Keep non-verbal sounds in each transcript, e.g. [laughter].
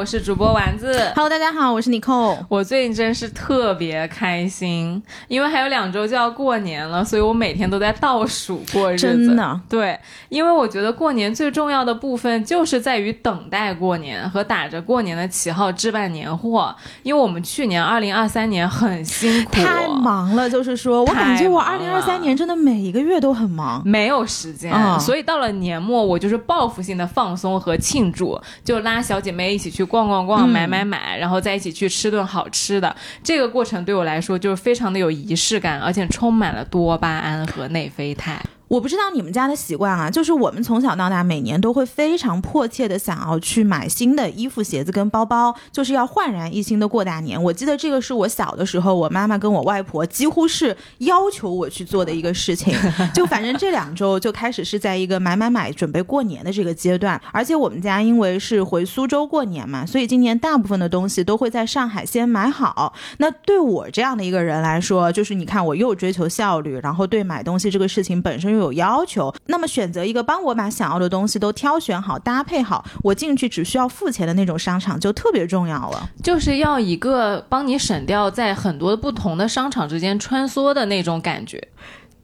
我是主播丸子。Hello，大家好，我是 Nicole。我最近真是特别开心，因为还有两周就要过年了，所以我每天都在倒数过日子。真的，对，因为我觉得过年最重要的部分就是在于等待过年和打着过年的旗号置办年货。因为我们去年二零二三年很辛苦，太忙了，就是说我感觉我二零二三年真的每一个月都很忙。没有时间，嗯所以到了年末，我就是报复性的放松和庆祝，就拉小姐妹一起去逛逛逛、嗯买买买，然后再一起去吃顿好吃的。这个过程对我来说就是非常的有仪式感，而且充满了多巴胺和内啡肽。我不知道你们家的习惯啊，就是我们从小到大每年都会非常迫切的想要去买新的衣服、鞋子跟包包，就是要焕然一新的过大年。我记得这个是我小的时候，我妈妈跟我外婆几乎是要求我去做的一个事情。[laughs] 就反正这两周就开始是在一个买买买准备过年的这个阶段，而且我们家因为是回苏州过年嘛，所以今年大部分的东西都会在上海先买好。那对我这样的一个人来说，就是你看我又追求效率，然后对买东西这个事情本身又有要求，那么选择一个帮我把想要的东西都挑选好、搭配好，我进去只需要付钱的那种商场就特别重要了。就是要一个帮你省掉在很多不同的商场之间穿梭的那种感觉。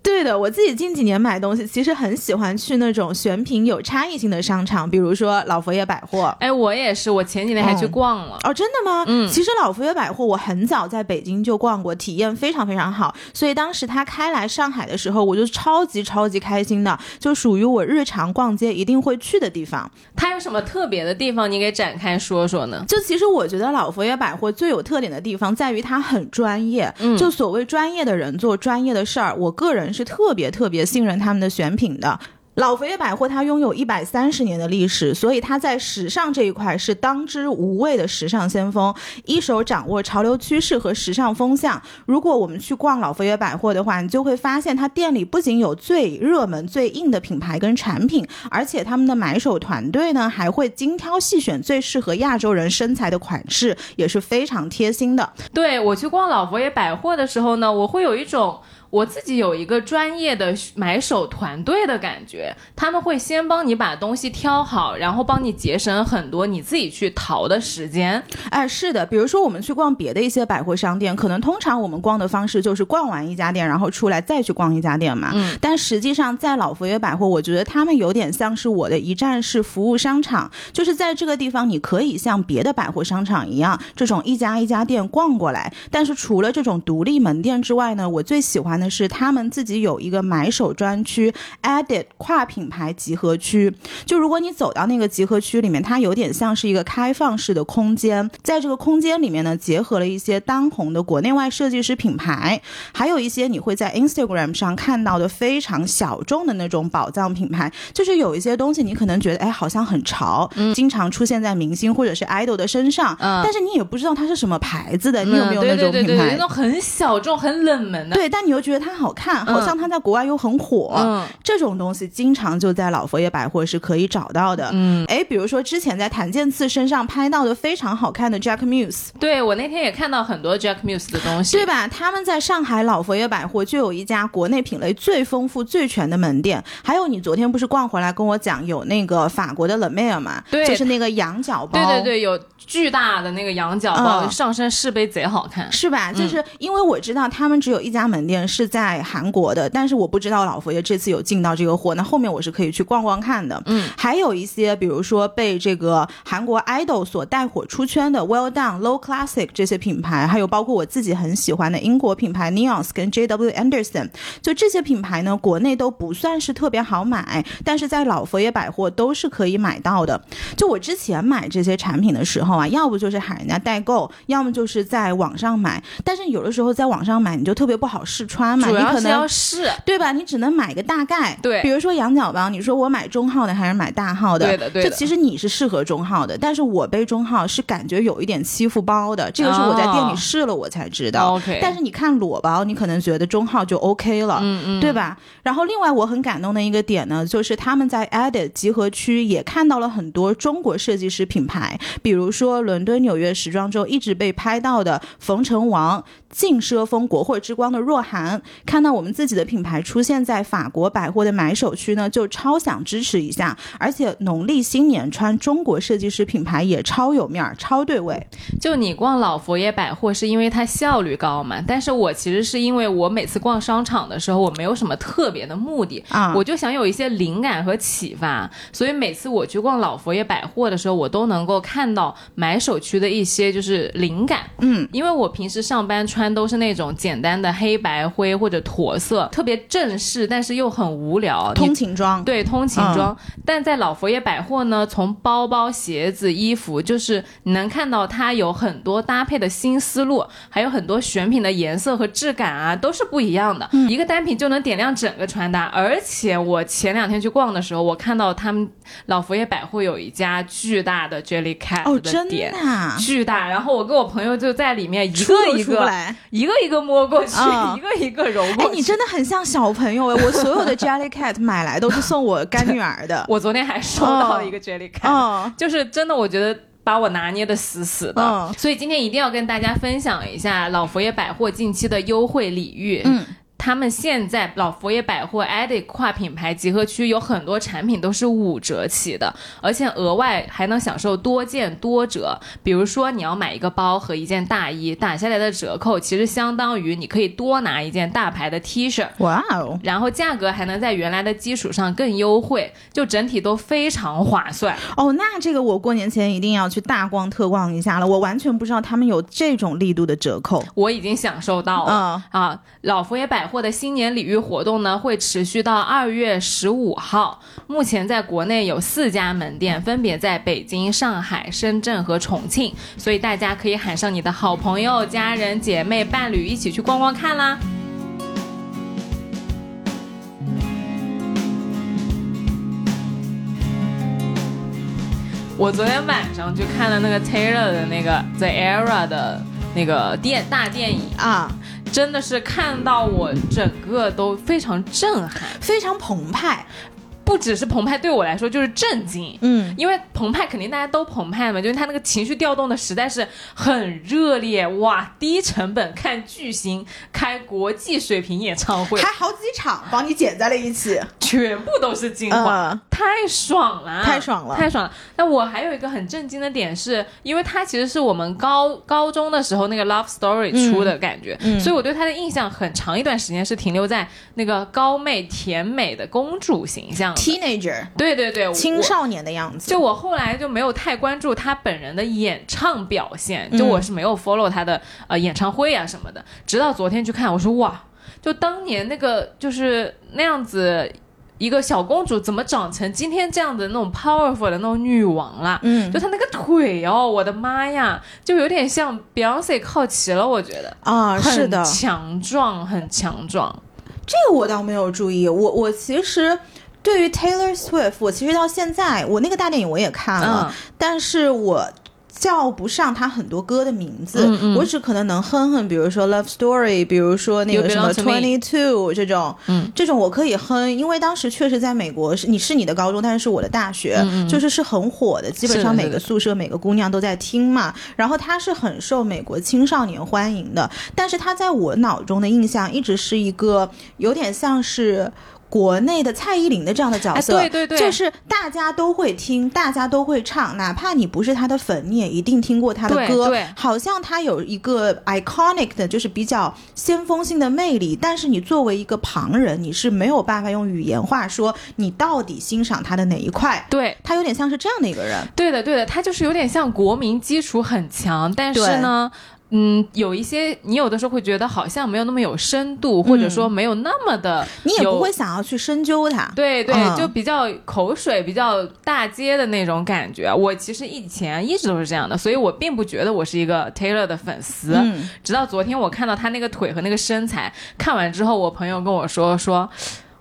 对的，我自己近几年买东西，其实很喜欢去那种选品有差异性的商场，比如说老佛爷百货。哎，我也是，我前几天还去逛了。哦，真的吗？嗯其实老佛爷百货我很早在北京就逛过，体验非常非常好。所以当时他开来上海的时候，我就超级超级开心的，就属于我日常逛街一定会去的地方。它有什么特别的地方？你给展开说说呢？就其实我觉得老佛爷百货最有特点的地方在于它很专业，嗯就所谓专业的人做专业的事儿，我个人是特别特别信任他们的选品的。老佛爷百货它拥有一百三十年的历史，所以它在时尚这一块是当之无畏的时尚先锋，一手掌握潮流趋势和时尚风向。如果我们去逛老佛爷百货的话，你就会发现它店里不仅有最热门、最硬的品牌跟产品，而且他们的买手团队呢还会精挑细选最适合亚洲人身材的款式，也是非常贴心的。对我去逛老佛爷百货的时候呢，我会有一种我自己有一个专业的买手团队的感觉，他们会先帮你把东西挑好，然后帮你节省很多你自己去淘的时间。哎，是的，比如说我们去逛别的一些百货商店，可能通常我们逛的方式就是逛完一家店，然后出来再去逛一家店嘛。嗯，但实际上在老佛爷百货，我觉得他们有点像是我的一站式服务商场，就是在这个地方你可以像别的百货商场一样，这种一家一家店逛过来。但是除了这种独立门店之外呢，我最喜欢的是他们自己有一个买手专区 Edit 跨品牌集合区。就如果你走到那个集合区里面，它有点像是一个开放式的空间，在这个空间里面呢，结合了一些当红的国内外设计师品牌，还有一些你会在 Instagram 上看到的非常小众的那种宝藏品牌。就是有一些东西你可能觉得哎好像很潮，经常出现在明星或者是 idol 的身上，嗯但是你也不知道它是什么牌子的，你有没有那种品牌？那种很小众、很冷门的。对，但你又觉得它好看，好像它在国外又很火。嗯这种东西经常就在老佛爷百货是可以找到的。嗯，哎，比如说之前在谭健次身上拍到的非常好看的 Jack Muse，对我那天也看到很多 Jack Muse 的东西，对吧？他们在上海老佛爷百货就有一家国内品类最丰富、最全的门店。还有你昨天不是逛回来跟我讲有那个法国的 Le Mer 嘛？对就是那个羊角包。对对对，有巨大的那个羊角包，嗯上身试杯贼好看。是吧？就是因为我知道他们只有一家门店是在韩国的，但是我不知道老佛爷这次有进到这个货。那后面我是可以去逛逛看的。嗯，还有一些，比如说被这个韩国 idol 所带火出圈的 Well Done、Low Classic 这些品牌，还有包括我自己很喜欢的英国品牌 Neons 跟 JW Anderson，就这些品牌呢，国内都不算是特别好买，但是在老佛爷百货都是可以买到的。就我之前买这些产品的时候啊，要不就是喊人家代购，要么就是在网上买。但是有的时候在网上买，你就特别不好试穿嘛，主要是你可能要试，对吧？你只能买个大概。对比如说羊角包，你说我买中号的还是买大号的？对的对的就其实你是适合中号的，但是我背中号是感觉有一点欺负包的，这个是我在店里哦试了我才知道。OK 但是你看裸包，你可能觉得中号就 OK 了。嗯嗯，对吧？然后另外我很感动的一个点呢，就是他们在 Edit 集合区也看到了很多中国设计师品牌，比如说伦敦、纽约时装周一直被拍到的冯成王、劲奢风、国货之光的若涵，年看到我们自己的品牌出现在法国百货的买手区呢，就超想支持一下。而且农历新年穿中国设计师品牌也超有面儿，超对味。就你逛老佛爷百货是因为它效率高嘛？但是我其实是因为我每次逛商场的时候，我没有什么特别的目的啊我就想有一些灵感和启发，所以每次我去逛老佛爷百货的时候，我都能够看到买手区的一些就是灵感。嗯，因为我平时上班穿都是那种简单的黑白灰或者驼色，特别正式，但是又很无聊。通勤装。对，通勤装。但在老佛爷百货呢，从包包、鞋子、衣服，就是你能看到它有很多搭配的新思路，还有很多选品的颜色和质感啊，都是不一样的。一个单品就能点亮整个穿搭。而且我前两天去逛的时候，我看到他们老佛爷百货有一家巨大的 Jellycat 哦，的真店。的啊，巨大，然后我跟我朋友就在里面一个一个。一个一个摸过去，嗯一个一个揉过哎，去。你真的很像小朋友哎！我所有的 Jellycat 买来都是送我干女儿的。[laughs] 我昨天还收到了一个 Jellycat，、嗯就是真的，我觉得把我拿捏的死死的。嗯所以今天一定要跟大家分享一下老佛爷百货近期的优惠礼遇。嗯。他们现在老佛爷百货 Edit 跨品牌集合区有很多产品都是五折起的，而且额外还能享受多件多折。比如说你要买一个包和一件大衣，打下来的折扣其实相当于你可以多拿一件大牌的 T 恤。哇哦，然后价格还能在原来的基础上更优惠，就整体都非常划算。哦，那这个我过年前一定要去大逛特逛一下了。我完全不知道他们有这种力度的折扣。我已经享受到了、嗯啊！老佛爷百货的新年礼遇活动呢，会持续到二月十五号。目前在国内有四家门店，分别在北京、上海、深圳和重庆，所以大家可以喊上你的好朋友、家人、姐妹、伴侣一起去逛逛看啦。我昨天晚上去看了那个 Taylor 的那个 The Era 的那个电大电影，啊，真的是看到我整个都非常震撼，非常澎湃。不只是澎湃，对我来说就是震惊。嗯，因为澎湃肯定大家都澎湃嘛，就是他那个情绪调动的实在是很热烈哇！低成本看巨星开国际水平演唱会，还好几场帮你剪在了一起。全部都是精华，嗯太爽了，太爽了太爽了。那我还有一个很震惊的点是，因为它其实是我们高高中的时候那个 Love Story 出的感觉，嗯所以我对他的印象很长一段时间是停留在那个高妹甜美的公主形象的。Teenager 对对对，青少年的样子。就我后来就没有太关注她本人的演唱表现，嗯就我是没有 follow 她的呃演唱会啊什么的。直到昨天去看，我说哇，就当年那个就是那样子一个小公主，怎么长成今天这样的那种 powerful 的那种女王啦？嗯就她那个腿哦，我的妈呀，就有点像 Beyonce 靠齐了，我觉得。啊，是的，强壮，很强壮。这个我倒没有注意。我我其实对于 Taylor Swift，我其实到现在我那个大电影我也看了，嗯但是我。叫不上他很多歌的名字，嗯嗯我只可能能哼哼，比如说《Love Story》，比如说那个什么 Twenty Two 这种，嗯，这种我可以哼，因为当时确实在美国是你是你的高中，但是是我的大学，就是是很火的，基本上每个宿舍每个姑娘都在听嘛。然后它是很受美国青少年欢迎的，但是它在我脑中的印象一直是一个有点像是。国内的蔡依林的这样的角色，哎对对对就是大家都会听，大家都会唱，哪怕你不是她的粉，你也一定听过她的歌。对对好像她有一个 iconic 的，就是比较先锋性的魅力，但是你作为一个旁人，你是没有办法用语言话说你到底欣赏她的哪一块。对，她有点像是这样的一个人。对的，对的，她就是有点像国民基础很强，但是呢。嗯，有一些你有的时候会觉得好像没有那么有深度，或者说没有那么的，你也不会想要去深究它。对对，嗯就比较口水、比较大街的那种感觉。我其实以前一直都是这样的，所以我并不觉得我是一个 Taylor 的粉丝。嗯直到昨天我看到他那个腿和那个身材，看完之后，我朋友跟我说说，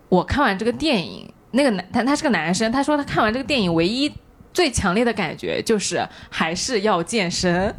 我看完这个电影，那个男他他是个男生，他说他看完这个电影唯一。最强烈的感觉就是还是要健身，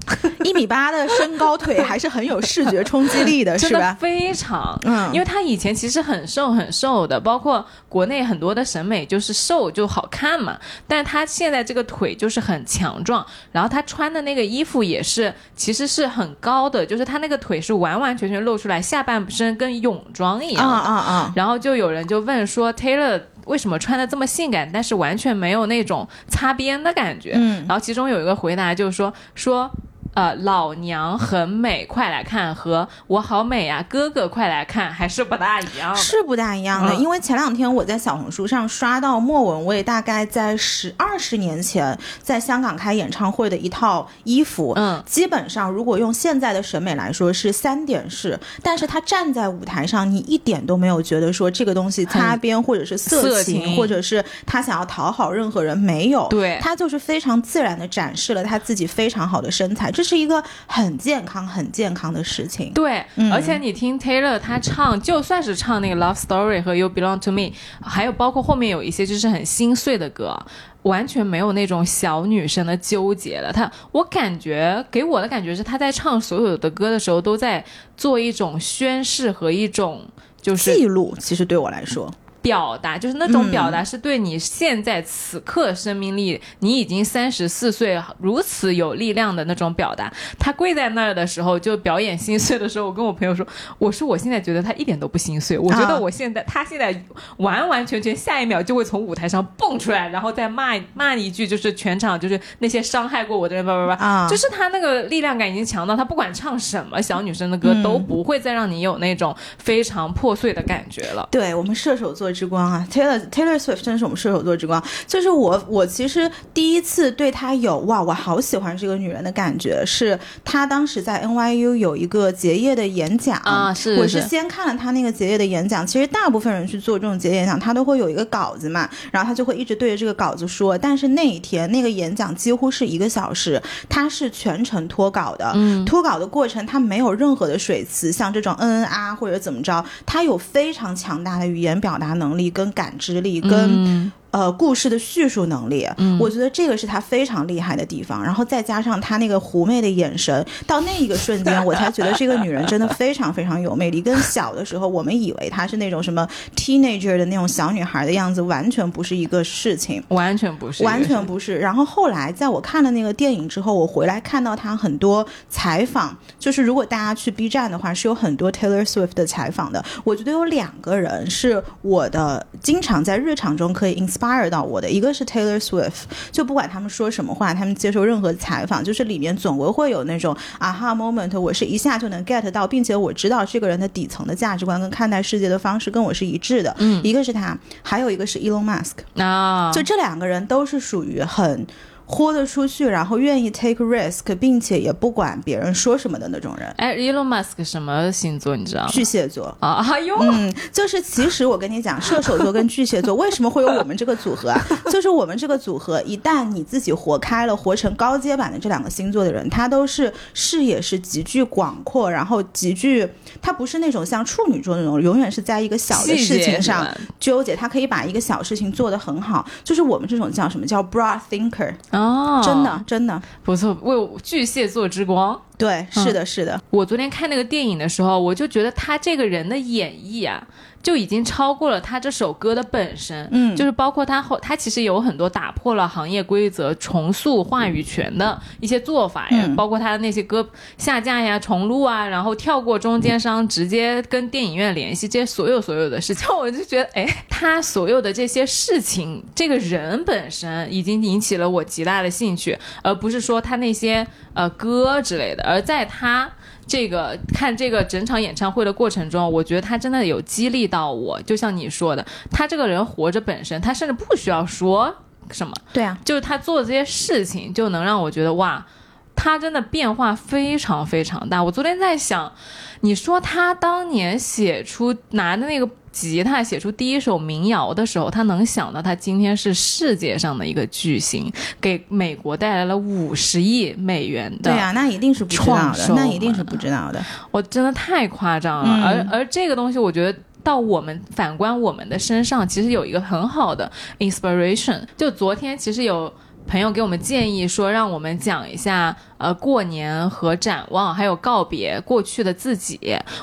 一米八的身高腿 [laughs] 还是很有视觉冲击力的，是吧？非常，嗯因为他以前其实很瘦很瘦的，包括国内很多的审美就是瘦就好看嘛，但是他现在这个腿就是很强壮，然后他穿的那个衣服也是其实是很高的，就是他那个腿是完完全全露出来，下半身跟泳装一啊样的啊啊！然后就有人就问说 Taylor 为什么穿的这么性感，但是完全没有那种擦边的感觉。嗯然后其中有一个回答就是说说。呃，老娘很美，快来看！和我好美啊，哥哥快来看，还是不大一样。是不大一样的，嗯因为前两天我在小红书上刷到莫文蔚大概在十二十年前在香港开演唱会的一套衣服，嗯，基本上如果用现在的审美来说是三点式，但是他站在舞台上，你一点都没有觉得说这个东西擦边或者是色情或者是他想要讨好任何人，没有，对他就是非常自然的展示了他自己非常好的身材，这是一个很健康、很健康的事情。对，嗯而且你听 Taylor 他唱，就算是唱那个 Love Story 和 You Belong to Me，还有包括后面有一些就是很心碎的歌，完全没有那种小女生的纠结了。她，我感觉给我的感觉是她在唱所有的歌的时候，都在做一种宣誓和一种就是记录其实对我来说，表达，就是那种嗯表达是对你现在此刻生命力，你已经三十四岁，如此有力量的那种表达。他跪在那儿的时候，就表演心碎的时候，我跟我朋友说，我说我现在觉得他一点都不心碎，我觉得啊我现在、他现在完完全全下一秒就会从舞台上蹦出来，然后再骂骂一句，就是全场就是那些伤害过我的人，叭叭叭，啊就是他那个力量感已经强到他不管唱什么小女生的歌、嗯都不会再让你有那种非常破碎的感觉了。对我们射手座之光啊，Taylor Taylor Swift 真的是我们射手座之光。就是我我其实第一次对她有哇，我好喜欢这个女人的感觉，是她当时在 NYU 有一个结业的演讲啊是我是是先看了她那个结业的演讲。其实大部分人去做这种结业演讲，他都会有一个稿子嘛，然后他就会一直对着这个稿子说。但是那一天那个演讲几乎是一个小时，他是全程脱稿的，嗯脱稿的过程他没有任何的水词，像这种嗯嗯啊或者怎么着，他有非常强大的语言表达能能力、跟感知力、跟、呃故事的叙述能力。嗯我觉得这个是他非常厉害的地方。然后再加上他那个狐媚的眼神，到那一个瞬间，我才觉得这个女人真的非常非常有魅力。跟小的时候我们以为她是那种什么 teenager 的那种小女孩的样子，完全不是一个事情。完全不是，完全不是。然后后来在我看了那个电影之后，我回来看到她很多采访，就是如果大家去 B 站的话，是有很多 Taylor Swift 的采访的。我觉得有两个人是我的经常在日常中可以 inspire 到我的，一个是 Taylor Swift，就不管他们说什么话，他们接受任何采访，就是里面总归会有那种 aha moment，我是一下就能 get 到，并且我知道这个人的底层的价值观跟看待世界的方式跟我是一致的。嗯一个是他，还有一个是 Elon Musk。啊，就这两个人都是属于很豁得出去，然后愿意 take risk，并且也不管别人说什么的那种人。哎，Elon Musk 什么星座你知道吗？巨蟹座，啊，哎呦，嗯，就是其实我跟你讲，射手座跟巨蟹座为什么会有我们这个组合啊？[laughs] 就是我们这个组合，一旦你自己活开了，活成高阶版的这两个星座的人，他都是视野是极具广阔，然后极具，他不是那种像处女座那种永远是在一个小的事情上纠结，他可以把一个小事情做得很好。就是我们这种叫什么叫 broad thinker，哦，真的真的，不错，为我巨蟹座之光。对，是的，是的，我昨天看那个电影的时候，我就觉得他这个人的演绎啊，就已经超过了他这首歌的本身。嗯就是包括他后，他其实有很多打破了行业规则、重塑话语权的一些做法呀，嗯包括他的那些歌下架呀、重录啊，然后跳过中间商，直接跟电影院联系，这些所有所有的事情，[laughs] 我就觉得，哎，他所有的这些事情，这个人本身已经引起了我极大的兴趣，而不是说他那些呃歌之类的。而在他这个看这个整场演唱会的过程中，我觉得他真的有激励到我。就像你说的，他这个人活着本身，他甚至不需要说什么，对啊，就是他做这些事情，就能让我觉得哇，他真的变化非常非常大。我昨天在想，你说他当年写出拿的那个吉他写出第一首民谣的时候，他能想到他今天是世界上的一个巨星，给美国带来了五十亿美元的，对啊，那一定是不知道的，那一定是不知道的。我真的太夸张了。嗯而而这个东西，我觉得。到我们反观我们的身上，其实有一个很好的 inspiration。就昨天其实有朋友给我们建议说，让我们讲一下呃过年和展望，还有告别过去的自己。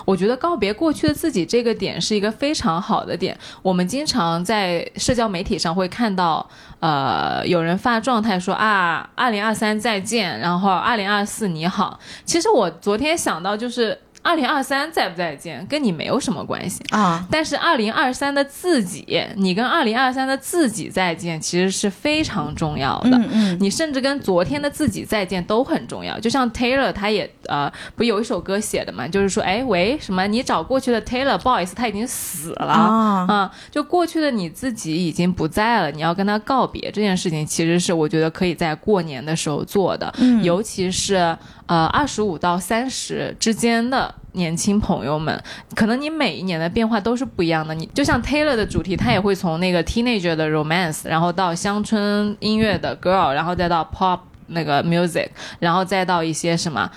我觉得告别过去的自己这个点是一个非常好的点。我们经常在社交媒体上会看到，呃，有人发状态说啊，二零二三再见，然后二零二四你好。其实我昨天想到就是。二零二三再不再见，跟你没有什么关系啊。但是二零二三的自己，你跟二零二三的自己再见，其实是非常重要的。嗯嗯。你甚至跟昨天的自己再见都很重要。就像 Taylor，他也呃，不有一首歌写的嘛，就是说，哎喂，什么？你找过去的 Taylor，不好意思，他已经死了啊。啊。就过去的你自己已经不在了，你要跟他告别这件事情，其实是我觉得可以在过年的时候做的。嗯。尤其是。呃，二十五到三十之间的年轻朋友们，可能你每一年的变化都是不一样的。你就像 Taylor 的主题，他也会从那个 teenager 的 romance，然后到乡村音乐的 girl，然后再到 pop 那个 music，然后再到一些什么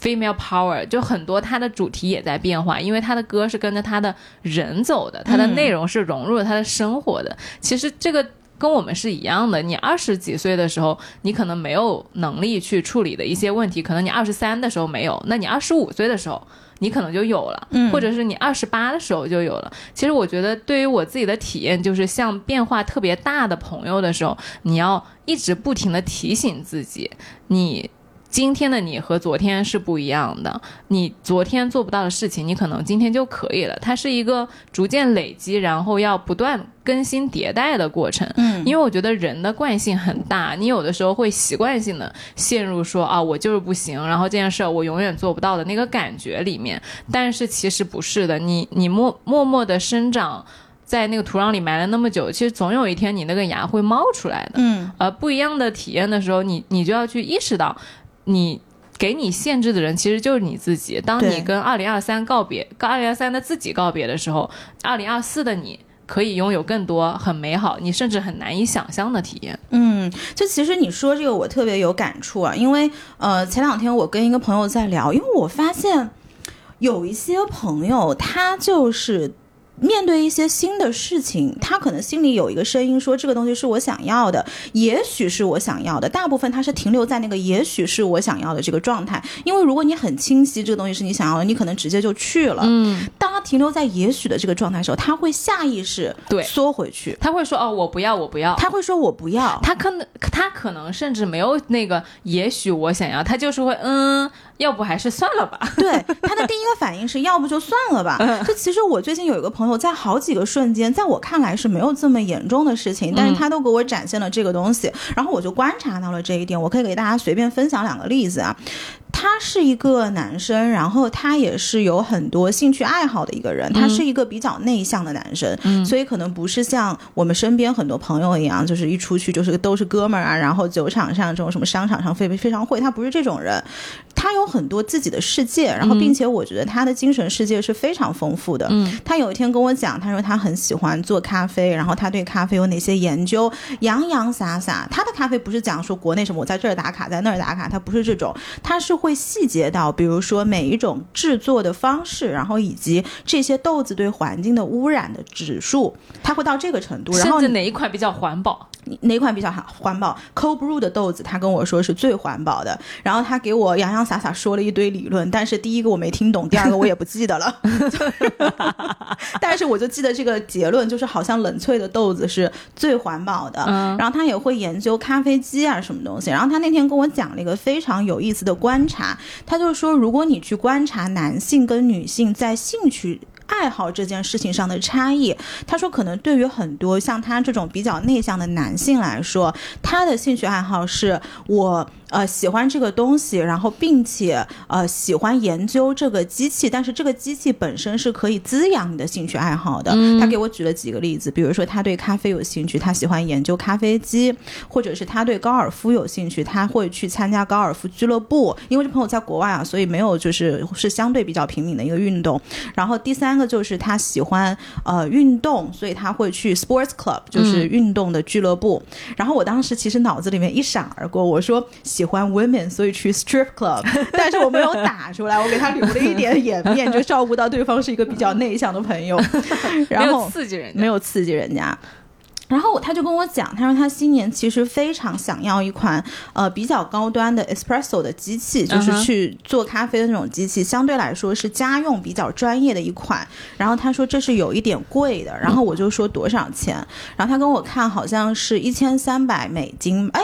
female power，就很多他的主题也在变化，因为他的歌是跟着他的人走的，他的内容是融入了他的生活的。其实这个。跟我们是一样的，你二十几岁的时候，你可能没有能力去处理的一些问题，可能你二十三的时候没有，那你二十五岁的时候，你可能就有了，或者是你二十八的时候就有了。其实我觉得，对于我自己的体验，就是像变化特别大的朋友的时候，你要一直不停的提醒自己，你。今天的你和昨天是不一样的，你昨天做不到的事情，你可能今天就可以了。它是一个逐渐累积，然后要不断更新迭代的过程。嗯，因为我觉得人的惯性很大，你有的时候会习惯性的陷入说啊，我就是不行，然后这件事儿我永远做不到的那个感觉里面。但是其实不是的，你你默默默的生长在那个土壤里埋了那么久，其实总有一天你那个芽会冒出来的。嗯，呃，不一样的体验的时候，你你就要去意识到。你给你限制的人其实就是你自己。当你跟二零二三告别，跟二零二三的自己告别的时候，二零二四的你可以拥有更多很美好，你甚至很难以想象的体验。嗯，就其实你说这个我特别有感触啊，因为呃前两天我跟一个朋友在聊，因为我发现有一些朋友他就是。面对一些新的事情，他可能心里有一个声音说这个东西是我想要的，也许是我想要的。大部分他是停留在那个也许是我想要的这个状态，因为如果你很清晰这个东西是你想要的，你可能直接就去了。嗯，当他停留在也许的这个状态的时候，他会下意识对缩回去，他会说哦我不要我不要，他会说我不要，他可能他可能甚至没有那个也许我想要，他就是会嗯。要不还是算了吧。[laughs] 对他的第一个反应是 [laughs] 要不就算了吧。就其实我最近有一个朋友，在好几个瞬间，在我看来是没有这么严重的事情，但是他都给我展现了这个东西，然后我就观察到了这一点。我可以给大家随便分享两个例子啊。他是一个男生，然后他也是有很多兴趣爱好的一个人。他是一个比较内向的男生，所以可能不是像我们身边很多朋友一样，就是一出去就是都是哥们儿啊，然后酒场上这种什么商场上非非常会。他不是这种人，他有很多自己的世界，然后并且我觉得他的精神世界是非常丰富的。他有一天跟我讲，他说他很喜欢做咖啡，然后他对咖啡有哪些研究，洋洋洒洒。他的咖啡不是讲说国内什么我在这儿打卡，在那儿打卡，他不是这种，他是。会细节到，比如说每一种制作的方式，然后以及这些豆子对环境的污染的指数，它会到这个程度。然后哪一款比较环保？哪款比较环环保？Cold Brew 的豆子，他跟我说是最环保的。然后他给我洋洋洒洒说了一堆理论，但是第一个我没听懂，第二个我也不记得了。[laughs] 但是我就记得这个结论，就是好像冷萃的豆子是最环保的。嗯然后他也会研究咖啡机啊什么东西。然后他那天跟我讲了一个非常有意思的观查，他就说，如果你去观察男性跟女性在兴趣。爱好这件事情上的差异，他说可能对于很多像他这种比较内向的男性来说，他的兴趣爱好是我。呃，喜欢这个东西，然后并且呃喜欢研究这个机器，但是这个机器本身是可以滋养你的兴趣爱好的。他给我举了几个例子，比如说他对咖啡有兴趣，他喜欢研究咖啡机，或者是他对高尔夫有兴趣，他会去参加高尔夫俱乐部。因为这朋友在国外啊，所以没有就是是相对比较平民的一个运动。然后第三个就是他喜欢呃运动，所以他会去 sports club，就是运动的俱乐部。然后我当时其实脑子里面一闪而过，我说。喜欢 women，所以去 strip club，[laughs] 但是我没有打出来，我给他留了一点颜面，就照顾到对方是一个比较内向的朋友，[laughs] 然后刺激人，没有刺激人家。然后他就跟我讲，他说他新年其实非常想要一款呃比较高端的 espresso 的机器，就是去做咖啡的那种机器，相对来说是家用比较专业的一款。然后他说这是有一点贵的，然后我就说多少钱，然后他跟我看好像是一千三百美金，哎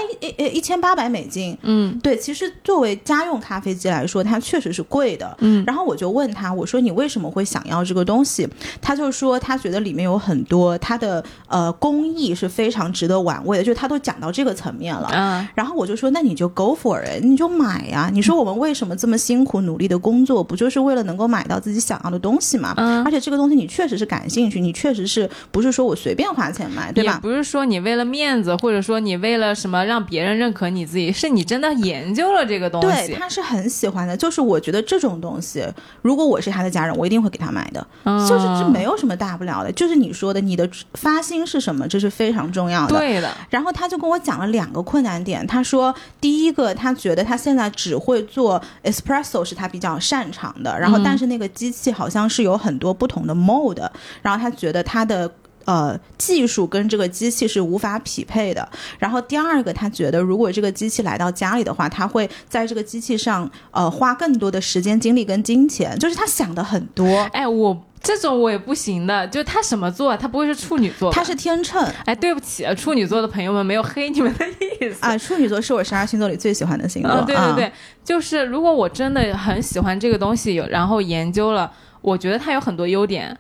一千八百美金，嗯对，其实作为家用咖啡机来说，它确实是贵的。嗯然后我就问他，我说你为什么会想要这个东西？他就说他觉得里面有很多它的呃工艺是非常值得玩味的，就是他都讲到这个层面了。嗯然后我就说，那你就 go for it，你就买呀。你说我们为什么这么辛苦努力的工作，不就是为了能够买到自己想要的东西吗？嗯而且这个东西你确实是感兴趣，你确实是不是说我随便花钱买，对吧？不是说你为了面子，或者说你为了什么让别人认可你自己，是你真的研究了这个东西对，他是很喜欢的。就是我觉得这种东西，如果我是他的家人，我一定会给他买的。嗯就是这没有什么大不了的，就是你说的，你的发心是什么，这是非常重要的。对的，然后他就跟我讲了两个困难点，他说第一个，他觉得他现在只会做 espresso 是他比较擅长的，然后嗯但是那个机器好像是有很多不同的 mode，然后他觉得他的。呃，技术跟这个机器是无法匹配的。然后第二个，他觉得如果这个机器来到家里的话，他会在这个机器上呃花更多的时间、精力跟金钱，就是他想的很多。哎，我这种我也不行的，就他什么座，他不会是处女座吧？他是天秤哎，对不起，啊处女座的朋友们，没有黑你们的意思。[laughs] 啊，处女座是我十二星座里最喜欢的星座。嗯，对对啊对，就是如果我真的很喜欢这个东西，有然后研究了，我觉得它有很多优点，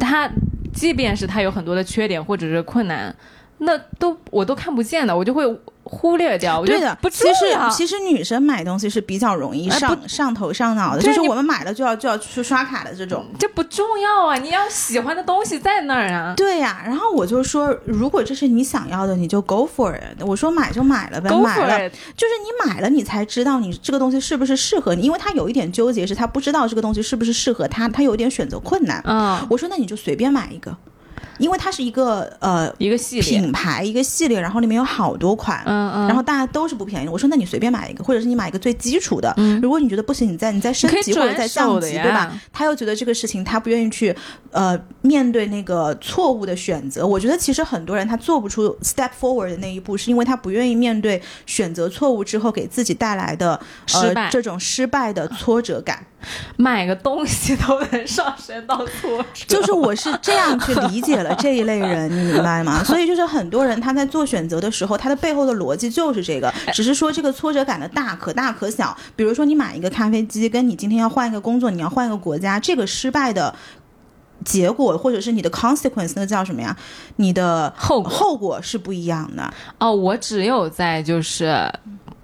它即便是它有很多的缺点或者是困难，那都我都看不见的，我就会忽略掉。我觉对的，得不其实。其实女生买东西是比较容易哎上、上头上脑的，就是我们买了就要就要去刷卡的这种。这不重要啊！你要喜欢的东西在那儿啊。对呀、然后我就说，如果这是你想要的，你就 go for it。我说买就买了呗 Go 买 for 了 it，就是你买了，你才知道你这个东西是不是适合你，因为他有一点纠结，是他不知道这个东西是不是适合他，他有点选择困难。嗯，我说那你就随便买一个，因为它是一个呃一个系列，品牌一个系列，然后里面有好多款，嗯嗯，然后大家都是不便宜的。我说那你随便买一个，或者是你买一个最基础的。如果你觉得不行，你再你再升级或者再降级，对吧？他又觉得这个事情他不愿意去呃面对那个错误的选择。我觉得其实很多人他做不出 step forward 的那一步，是因为他不愿意面对选择错误之后给自己带来的呃失败这种失败的挫折感。买个东西都能上升到挫折，就是我是这样去理解了这一类人，你明白吗？[laughs] 所以就是很多人他在做选择的时候，他的背后的逻辑就是这个，只是说这个挫折感的大可大可小。比如说你买一个咖啡机，跟你今天要换一个工作，你要换一个国家，这个失败的。结果或者是你的 consequence，那叫什么呀？你的后果后果是不一样的。哦，我只有在就是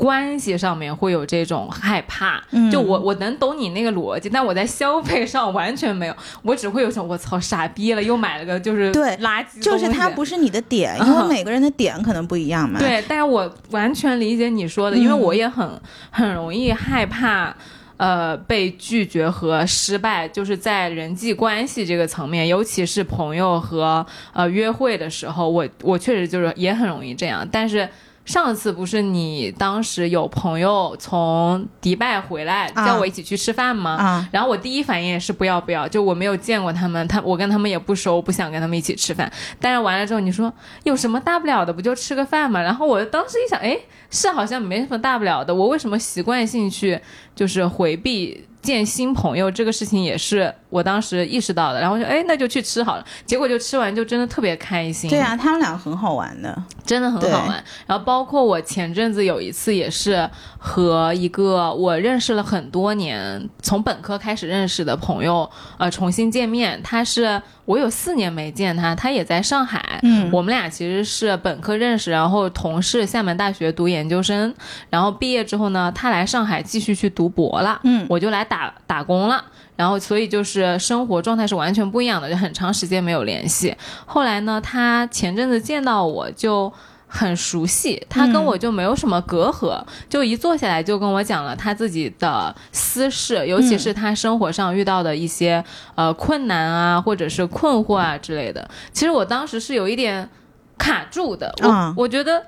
关系上面会有这种害怕，嗯就我我能懂你那个逻辑，但我在消费上完全没有，我只会有种我操傻逼了，又买了个就是对垃圾就是它不是你的点，因为嗯每个人的点可能不一样嘛。对，但是我完全理解你说的，因为嗯我也很很容易害怕。呃，被拒绝和失败，就是在人际关系这个层面，尤其是朋友和呃约会的时候，我我确实就是也很容易这样。但是上次不是你当时有朋友从迪拜回来，啊叫我一起去吃饭吗？啊，然后我第一反应也是不要不要，就我没有见过他们，他我跟他们也不熟，不想跟他们一起吃饭。但是完了之后，你说有什么大不了的，不就吃个饭嘛？然后我当时一想，哎，是好像没什么大不了的，我为什么习惯性去就是回避见新朋友这个事情，也是我当时意识到的。然后就哎，那就去吃好了。结果就吃完就真的特别开心，对啊，他们俩很好玩的。真的很好玩。然后包括我前阵子有一次也是和一个我认识了很多年，从本科开始认识的朋友，呃，重新见面。他是我有四年没见他，他也在上海。嗯我们俩其实是本科认识，然后同是厦门大学读研究生，然后毕业之后呢，他来上海继续去读博了，嗯我就来打打工了。然后，所以就是生活状态是完全不一样的，就很长时间没有联系。后来呢，他前阵子见到我就很熟悉，他跟我就没有什么隔阂，就一坐下来就跟我讲了他自己的私事，尤其是他生活上遇到的一些呃困难啊，或者是困惑啊之类的。其实我当时是有一点卡住的，我、嗯我觉得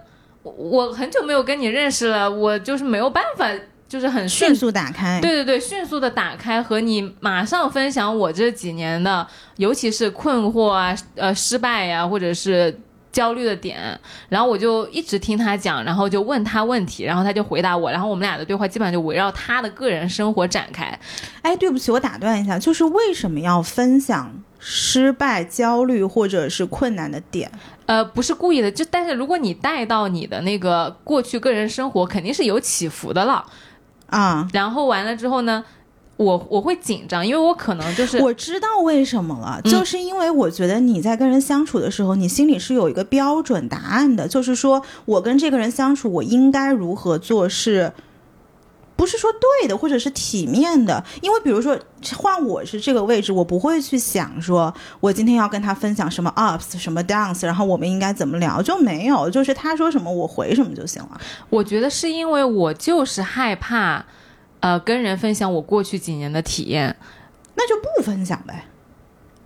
我我很久没有跟你认识了，我就是没有办法，就是很顺迅速打开，对对对，迅速的打开和你马上分享我这几年的，尤其是困惑啊、呃失败呀、或者是焦虑的点，然后我就一直听他讲，然后就问他问题，然后他就回答我，然后我们俩的对话基本上就围绕他的个人生活展开。哎，对不起，我打断一下，就是为什么要分享失败、焦虑或者是困难的点？呃，不是故意的，就但是如果你带到你的那个过去个人生活，肯定是有起伏的了。啊，然后完了之后呢，我我会紧张，因为我可能就是我知道为什么了，嗯就是因为我觉得你在跟人相处的时候，你心里是有一个标准答案的，就是说我跟这个人相处，我应该如何做是。不是说对的，或者是体面的，因为比如说换我是这个位置，我不会去想说我今天要跟他分享什么 ups 什么 downs，然后我们应该怎么聊，就没有，就是他说什么我回什么就行了。我觉得是因为我就是害怕，呃，跟人分享我过去几年的体验。那就不分享呗。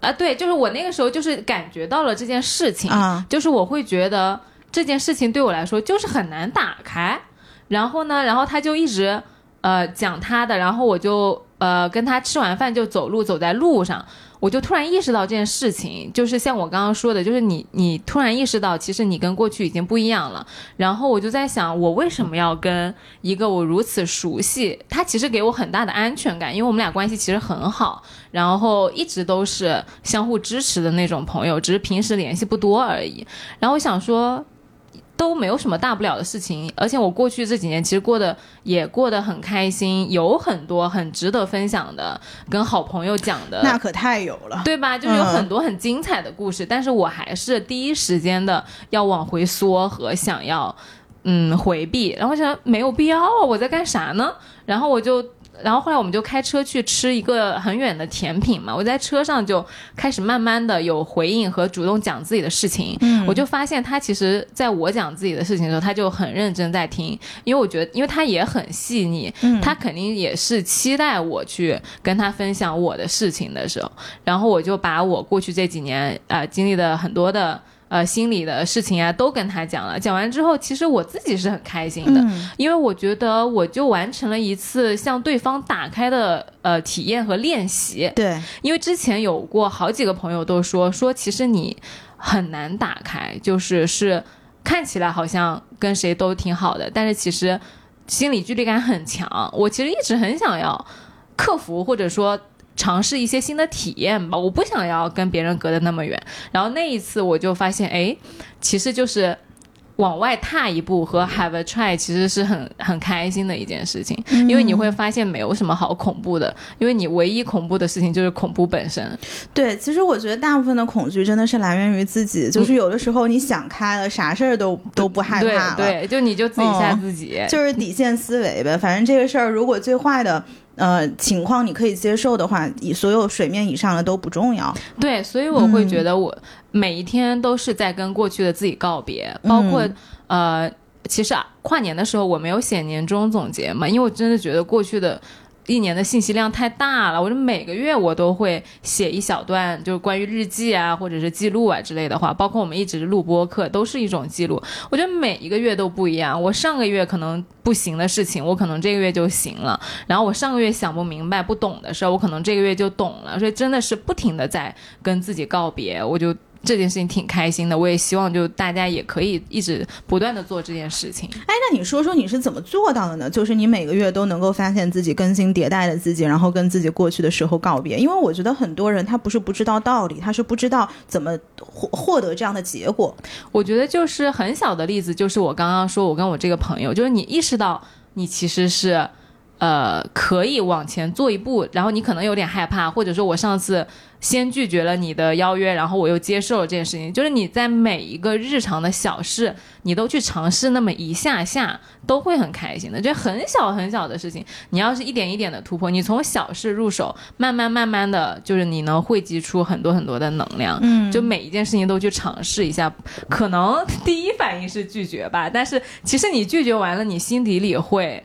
啊，对，就是我那个时候就是感觉到了这件事情，啊就是我会觉得这件事情对我来说就是很难打开。然后呢，然后他就一直呃讲他的，然后我就呃跟他吃完饭就走路，走在路上，我就突然意识到这件事情，就是像我刚刚说的，就是你你突然意识到，其实你跟过去已经不一样了。然后我就在想，我为什么要跟一个我如此熟悉，他其实给我很大的安全感，因为我们俩关系其实很好，然后一直都是相互支持的那种朋友，只是平时联系不多而已。然后我想说。都没有什么大不了的事情，而且我过去这几年其实过得也过得很开心，有很多很值得分享的，跟好朋友讲的，那可太有了。对吧？就是有嗯很多很精彩的故事，但是我还是第一时间的要往回缩和想要嗯回避，然后我想没有必要啊，我在干啥呢？然后我就。然后后来我们就开车去吃一个很远的甜品嘛，我在车上就开始慢慢的有回应和主动讲自己的事情，嗯。我就发现他其实在我讲自己的事情的时候，他就很认真在听，因为我觉得，因为他也很细腻，嗯。他肯定也是期待我去跟他分享我的事情的时候，然后我就把我过去这几年呃经历的很多的呃心里的事情啊都跟他讲了，讲完之后，其实我自己是很开心的，嗯因为我觉得我就完成了一次向对方打开的呃体验和练习，对，因为之前有过好几个朋友都说说，其实你很难打开，就是是看起来好像跟谁都挺好的，但是其实心理距离感很强。我其实一直很想要克服，或者说。尝试一些新的体验吧，我不想要跟别人隔得那么远。然后那一次我就发现，哎，其实就是往外踏一步和 have a try 其实是很很开心的一件事情，因为你会发现没有什么好恐怖的，因为你唯一恐怖的事情就是恐怖本身。对，其实我觉得大部分的恐惧真的是来源于自己，就是有的时候你想开了，啥事儿都都不害怕了，对，就你就自己吓嗯自己。就是底线思维呗。反正这个事儿，如果最坏的呃情况你可以接受的话，以所有水面以上的都不重要。对，所以我会觉得我每一天都是在跟过去的自己告别，包括、呃，其实啊，跨年的时候我没有写年终总结嘛，因为我真的觉得过去的。一年的信息量太大了，我就每个月我都会写一小段，就是关于日记啊，或者是记录啊之类的话，包括我们一直录播课都是一种记录。我觉得每一个月都不一样，我上个月可能不行的事情，我可能这个月就行了；然后我上个月想不明白、不懂的事，我可能这个月就懂了。所以真的是不停的在跟自己告别，我就这件事情挺开心的。我也希望就大家也可以一直不断的做这件事情。哎，那你说说你是怎么做到的呢？就是你每个月都能够发现自己更新迭代的自己，然后跟自己过去的时候告别。因为我觉得很多人他不是不知道道理，他是不知道怎么获获得这样的结果。我觉得就是很小的例子，就是我刚刚说，我跟我这个朋友，就是你意识到你其实是，呃，可以往前做一步，然后你可能有点害怕，或者说我上次先拒绝了你的邀约，然后我又接受了这件事情，就是你在每一个日常的小事，你都去尝试那么一下下，都会很开心的。就很小很小的事情，你要是一点一点的突破，你从小事入手，慢慢慢慢的就是你能汇集出很多很多的能量。嗯就每一件事情都去尝试一下，可能第一反应是拒绝吧，但是其实你拒绝完了，你心底里会，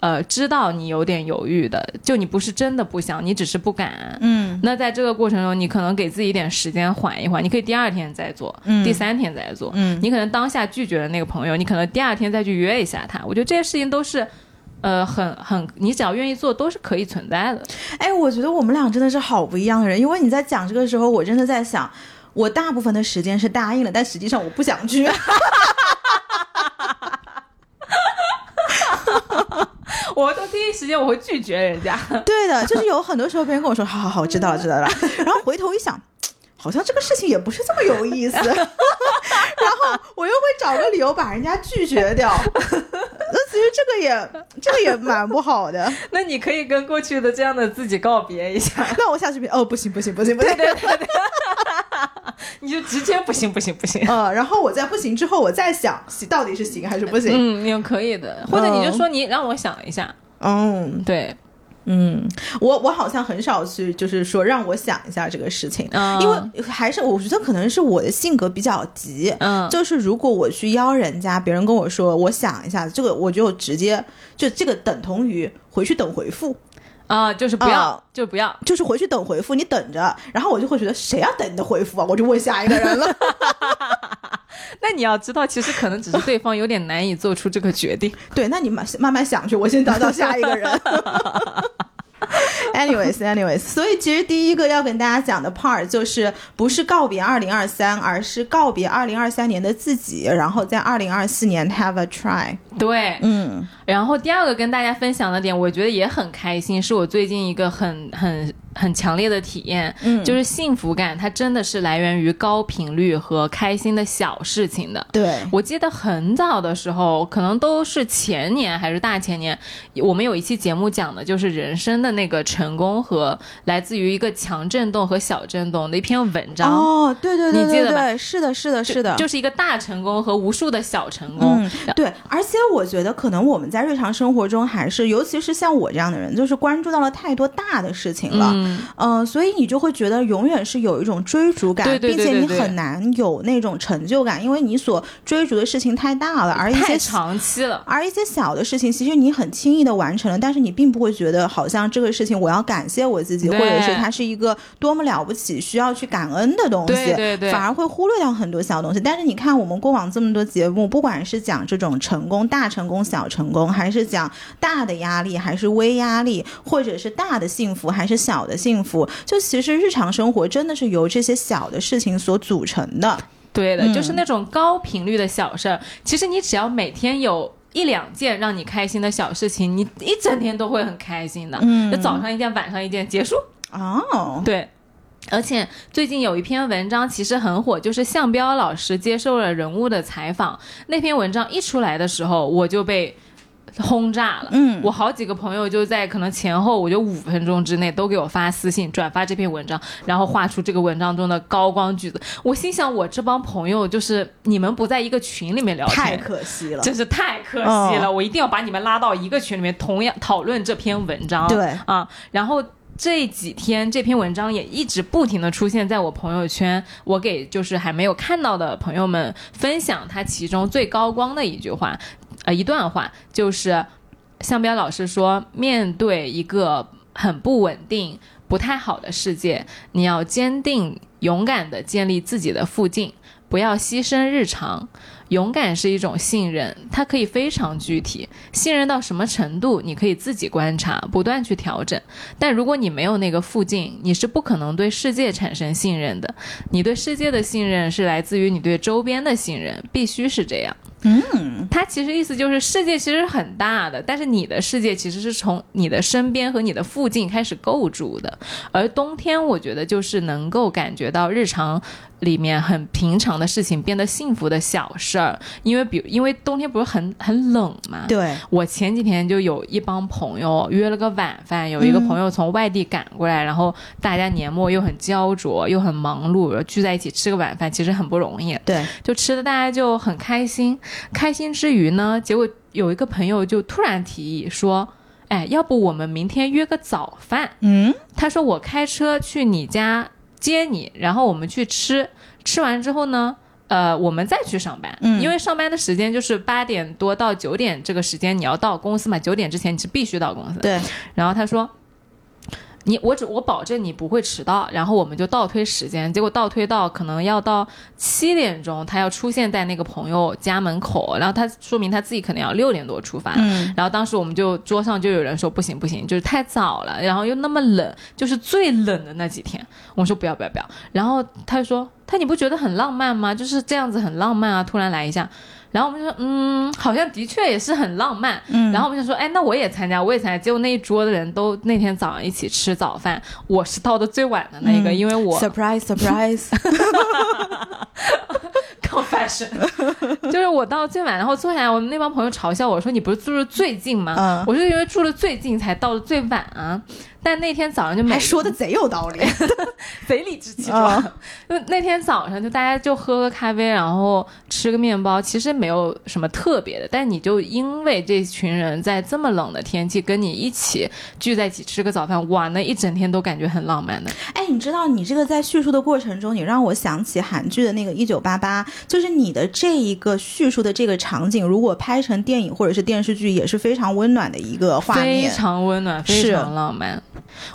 呃，知道你有点犹豫的，就你不是真的不想，你只是不敢。嗯那在这个过程中，你可能给自己一点时间缓一缓，你可以第二天再做，嗯第三天再做。嗯你可能当下拒绝了那个朋友，你可能第二天再去约一下他。我觉得这些事情都是，呃，很很，你只要愿意做，都是可以存在的。哎，我觉得我们俩真的是好不一样的人，因为你在讲这个时候，我真的在想。我大部分的时间是答应了，但实际上我不想去。[laughs] 我都第一时间我会拒绝人家。对的，就是有很多时候别人跟我说，好好好，我知道了，知道了，[laughs] 然后回头一想。好像这个事情也不是这么有意思，[laughs] 然后我又会找个理由把人家拒绝掉。[laughs] 那其实这个也这个也蛮不好的。[laughs] 那你可以跟过去的这样的自己告别一下。那我下视频哦，不行不行不行不行，对对对对，你就直接不行不行不行。嗯，然后我在不行之后，我再想到底是行还是不行。嗯，也可以的，或者你就说你让我想一下。嗯，对。嗯，我我好像很少去，就是说让我想一下这个事情，因为还是我觉得可能是我的性格比较急，嗯，就是如果我去邀人家，别人跟我说我想一下，这个我就直接就这个等同于回去等回复，啊，就是不要就不要，就是回去等回复，你等着，然后我就会觉得谁要等你的回复啊，我就问下一个人了。[laughs] 那你要知道，其实可能只是对方有点难以做出这个决定。[laughs] 对，那你慢慢慢想去，我先找找下一个人。[laughs] [laughs] Anyways，anyways，所以其实第一个要跟大家讲的 part 就是不是告别二零二三，而是告别二零二三年的自己，然后在二零二四年 have a try。对，嗯。然后第二个跟大家分享的点，我觉得也很开心，是我最近一个很很。很强烈的体验，嗯，就是幸福感，它真的是来源于高频率和开心的小事情的。对我记得很早的时候，可能都是前年还是大前年，我们有一期节目讲的就是人生的那个成功和来自于一个强震动和小震动的一篇文章。哦，对对对，你记得吧？是的，是的，是的，就是一个大成功和无数的小成功。对，而且我觉得可能我们在日常生活中还是，尤其是像我这样的人，就是关注到了太多大的事情了。嗯，所以你就会觉得永远是有一种追逐感，并且你很难有那种成就感，因为你所追逐的事情太大了，而一些长期了，而一些小的事情，其实你很轻易的完成了，但是你并不会觉得好像这个事情我要感谢我自己，或者是它是一个多么了不起需要去感恩的东西，对对对，反而会忽略掉很多小东西。但是你看我们过往这么多节目，不管是讲这种成功、大成功、小成功，还是讲大的压力，还是微压力，或者是大的幸福，还是小的幸福。就其实日常生活真的是由这些小的事情所组成的，对的，就是那种高频率的小事儿。其实你只要每天有一两件让你开心的小事情，你一整天都会很开心的。嗯，就早上一件，晚上一件，结束。哦，对。而且最近有一篇文章其实很火，就是向彪老师接受了人物的采访。那篇文章一出来的时候，我就被。轰炸了，嗯，我好几个朋友就在可能前后，我就五分钟之内都给我发私信转发这篇文章，然后画出这个文章中的高光句子。我心想，我这帮朋友就是你们不在一个群里面聊天，太可惜了，真是太可惜了。我一定要把你们拉到一个群里面，同样讨论这篇文章。对啊，然后这几天这篇文章也一直不停的出现在我朋友圈，我给就是还没有看到的朋友们分享它其中最高光的一句话。呃，一段话就是，向彪老师说，面对一个很不稳定、不太好的世界，你要坚定、勇敢的建立自己的附近，不要牺牲日常。勇敢是一种信任，它可以非常具体，信任到什么程度，你可以自己观察，不断去调整。但如果你没有那个附近，你是不可能对世界产生信任的。你对世界的信任是来自于你对周边的信任，必须是这样。嗯，他其实意思就是世界其实很大的，但是你的世界其实是从你的身边和你的附近开始构筑的。而冬天，我觉得就是能够感觉到日常里面很平常的事情变得幸福的小事儿。因为比因为冬天不是很很冷嘛。对，我前几天就有一帮朋友约了个晚饭，有一个朋友从外地赶过来，然后大家年末又很焦灼又很忙碌，聚在一起吃个晚饭其实很不容易。对，就吃的大家就很开心。开心之余呢，结果有一个朋友就突然提议说：“哎，要不我们明天约个早饭？”嗯，他说：“我开车去你家接你，然后我们去吃。吃完之后呢，呃，我们再去上班。嗯，因为上班的时间就是八点多到九点这个时间，你要到公司嘛。九点之前你是必须到公司。对。然后他说：“你我只我保证你不会迟到，然后我们就倒推时间，结果倒推到可能要到七点钟，他要出现在那个朋友家门口，然后他说明他自己可能要六点多出发，嗯然后当时我们就桌上就有人说不行不行，就是太早了，然后又那么冷，就是最冷的那几天，我说不要不要不要，然后他就说他你不觉得很浪漫吗？就是这样子很浪漫啊，突然来一下。然后我们就说，嗯，好像的确也是很浪漫。嗯然后我们就说，哎，那我也参加，我也参加。结果那一桌的人都那天早上一起吃早饭，我是到的最晚的那个，嗯因为我 surprise surprise，[laughs] confession，[laughs] [laughs] 就是我到最晚，然后坐下来，我们那帮朋友嘲笑我说：“你不是住的最近吗？”嗯我就因为住的最近才到的最晚啊。但那天早上就每还说的贼有道理。[laughs] 贼理直气壮。就那天早上就大家就喝个咖啡，然后吃个面包，其实没有什么特别的，但你就因为这群人在这么冷的天气跟你一起聚在一起吃个早饭，哇，那一整天都感觉很浪漫的。哎，你知道你这个在叙述的过程中，你让我想起韩剧的那个《一九八八》，就是你的这一个叙述的这个场景，如果拍成电影或者是电视剧，也是非常温暖的一个画面非。常温暖，非常浪漫。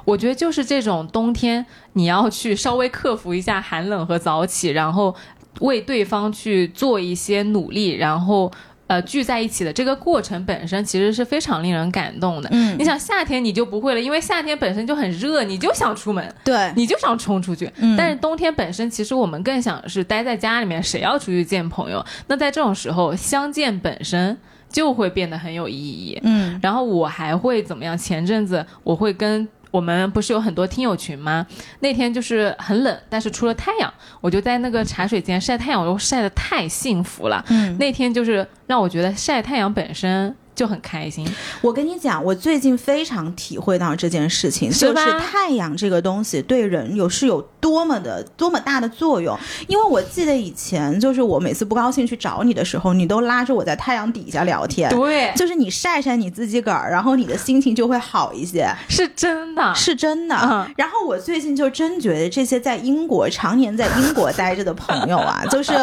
我觉得就是这种冬天，你要去稍微克服一下寒冷和早起，然后为对方去做一些努力，然后。呃，聚在一起的这个过程本身其实是非常令人感动的。嗯你想夏天你就不会了，因为夏天本身就很热，你就想出门，对，你就想冲出去。嗯但是冬天本身，其实我们更想是待在家里面，谁要出去见朋友？那在这种时候，相见本身就会变得很有意义。嗯然后我还会怎么样？前阵子我会跟我们不是有很多听友群吗？那天就是很冷，但是出了太阳，我就在那个茶水间晒太阳，我晒得太幸福了。嗯，那天就是让我觉得晒太阳本身就很开心。我跟你讲，我最近非常体会到这件事情，是就是太阳这个东西对人有是有多么的多么大的作用。因为我记得以前，就是我每次不高兴去找你的时候，你都拉着我在太阳底下聊天。对，就是你晒晒你自己个儿，然后你的心情就会好一些，是真的。是真的。嗯然后我最近就真觉得这些在英国常年在英国待着的朋友啊，就是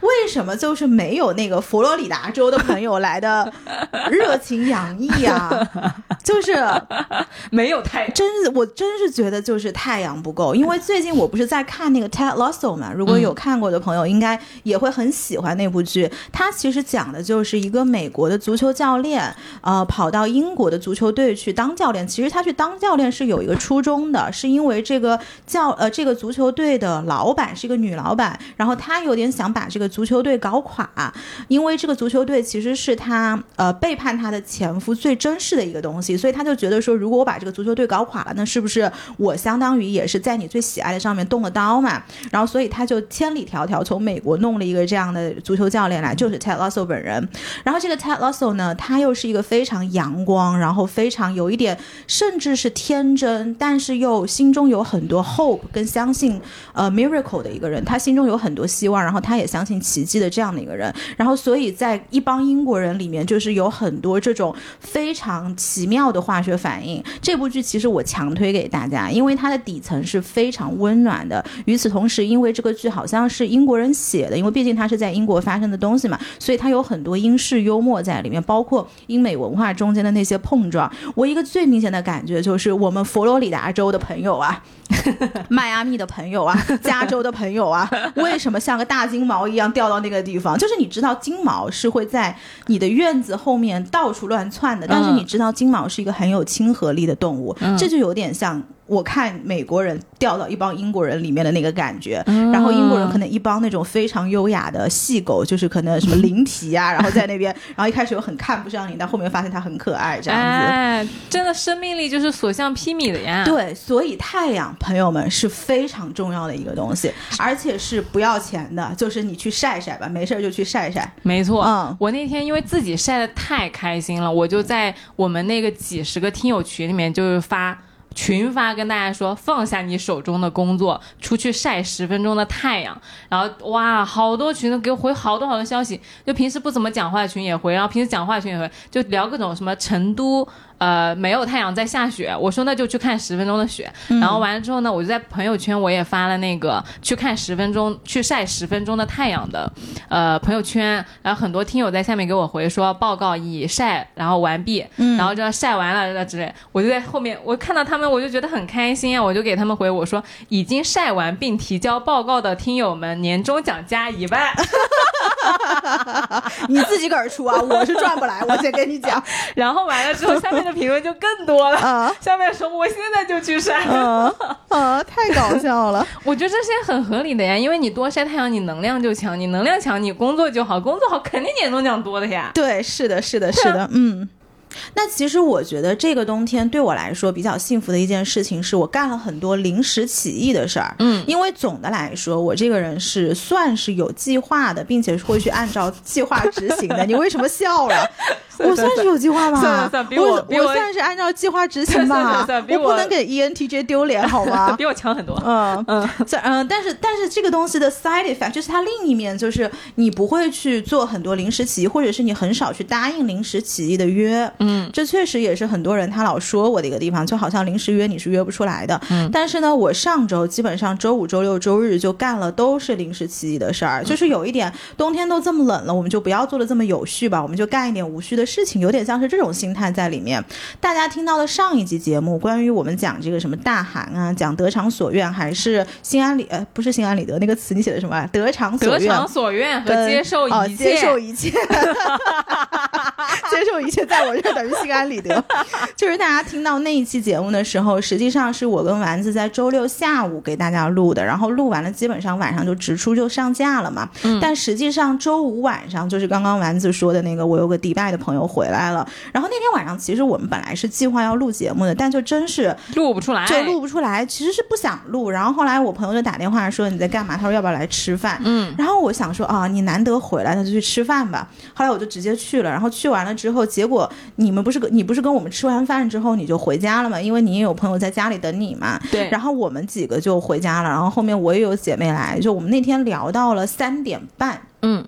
为什么就是没有那个佛罗里达州的朋友来的 [laughs] 热情洋溢啊？就是 [laughs] 没有太真是，我真是觉得就是太阳不够，因为最近我不是在看那个 Ted Lasso 嘛，如果有看过的朋友，应该也会很喜欢那部剧。它其实讲的就是一个美国的足球教练，呃，跑到英国的足球队去当教练。其实他去当教练是有一个初衷的，是因为这个教呃这个足球队的老板是一个女老板，然后她有点想把这个足球队搞垮，因为这个足球队其实是她呃背叛她的前夫最珍视的一个东西，所以她就觉得说，如果我把这个足球队搞垮了，那是不是我相当于也是在你最喜爱的上面动了刀嘛？然后所以她就千里迢迢从美国弄了一个这样的足球教练来，就是 Ted Lasso 本人。然后这个 Ted Lasso 呢，他又是一个非常阳光，然后非常有一点甚至是天真，但是又心中有很多 hope 跟相信呃 miracle 的一个人。他心中有很多希望，然后他也相信奇迹的这样的一个人。然后所以在一帮英国人里面，就是有很多这种非常奇妙的化学反应。这部剧其实我强推给大家，因为它的底层是非常温暖的。与此同时，因为这个剧好像是英国人写的，因为毕竟它是在英国发生的东西嘛，所以它有很多英式幽默在里面，包括英美文化中间的那些碰撞。我一个最明显的感觉就是，我们佛罗里达州的朋友啊，[laughs] 迈阿密的朋友啊，加州的朋友啊，[laughs] 为什么像个大金毛一样掉到那个地方？就是你知道金毛是会在你的院子后面到处乱窜的，但是你知道金毛是一个很有亲和力的动物，这就有点像。我看美国人掉到一帮英国人里面的那个感觉，然后英国人可能一帮那种非常优雅的细狗，就是可能什么灵缇啊，[laughs] 然后在那边，然后一开始又很看不上你，但后面发现它很可爱，这样子。哎，真的生命力就是所向披靡的呀。对，所以太阳朋友们是非常重要的一个东西，而且是不要钱的，就是你去晒晒吧，没事儿就去晒晒。没错，嗯我那天因为自己晒的太开心了，我就在我们那个几十个听友群里面就是发。群发跟大家说，放下你手中的工作，出去晒十分钟的太阳。然后哇，好多群都给我回好多好多消息，就平时不怎么讲话的群也回，然后平时讲话群也回，就聊各种什么成都呃没有太阳在下雪，我说那就去看十分钟的雪。然后完了之后呢，我就在朋友圈我也发了那个去看十分钟去晒十分钟的太阳的呃朋友圈，然后很多听友在下面给我回说报告已晒然后完毕，然后就晒完了之类，我就在后面我看到他们我就觉得很开心啊，我就给他们回我说已经晒完并提交报告的听友们年终奖加一万。[laughs] [laughs] 你自己个儿出啊，[laughs] 我是赚不来。我先跟你讲，[laughs] 然后完了之后，下面的评论就更多了。啊下面说我现在就去晒。啊啊！太搞笑了。我觉得这些很合理的呀，因为你多晒太阳，你能量就强，你能量强，你工作就好，工作好肯定年终奖多的呀。对，是的，是的，是的，嗯。那其实我觉得这个冬天对我来说比较幸福的一件事情，是我干了很多临时起意的事儿。嗯，因为总的来说，我这个人是算是有计划的，并且会去按照计划执行的。你为什么笑了？[laughs] 我算是有计划吧？算了算了比我我比我算是按照计划执行吧 [laughs] 算了算。比我我不能给 E ENTJ 丢脸，好吗？[laughs] 比我强很多。嗯嗯，这嗯，但是但是这个东西的 side effect 就是它另一面就是你不会去做很多临时起意，或者是你很少去答应临时起意的约。嗯，这确实也是很多人他老说我的一个地方，就好像临时约你是约不出来的。嗯，但是呢，我上周基本上周五、周六、周日就干了都是临时起意的事儿，就是有一点冬天都这么冷了，我们就不要做的这么有序吧，我们就干一点无序的事情，有点像是这种心态在里面。大家听到的上一集节目，关于我们讲这个什么大寒啊，讲得偿所愿还是心安理呃不是心安理得那个词你写的什么啊？得偿所愿。得偿所愿和接受哦一切。接受一切，[laughs] [laughs] 接受一切，在我这儿等于心安理得。[laughs] 就是大家听到那一期节目的时候，实际上是我跟丸子在周六下午给大家录的，然后录完了，基本上晚上就直出就上架了嘛。嗯但实际上周五晚上，就是刚刚丸子说的那个，我有个迪拜的朋友回来了，然后那天晚上其实我们本来是计划要录节目的，但就真是录不出来，就录不出来，其实是不想录。然后后来我朋友就打电话说你在干嘛？他说要不要来吃饭？嗯，然后我想说啊，你难得回来，那就去吃饭吧。后来我就直接去了，然后去完了之后，结果你们不是跟你不是跟我们吃完饭之后你就回家了嘛？因为你也有朋友在家里等你嘛。对，然后我们几个就回家了，然后后面我也有姐妹来，就我们那天聊到了三点半。嗯，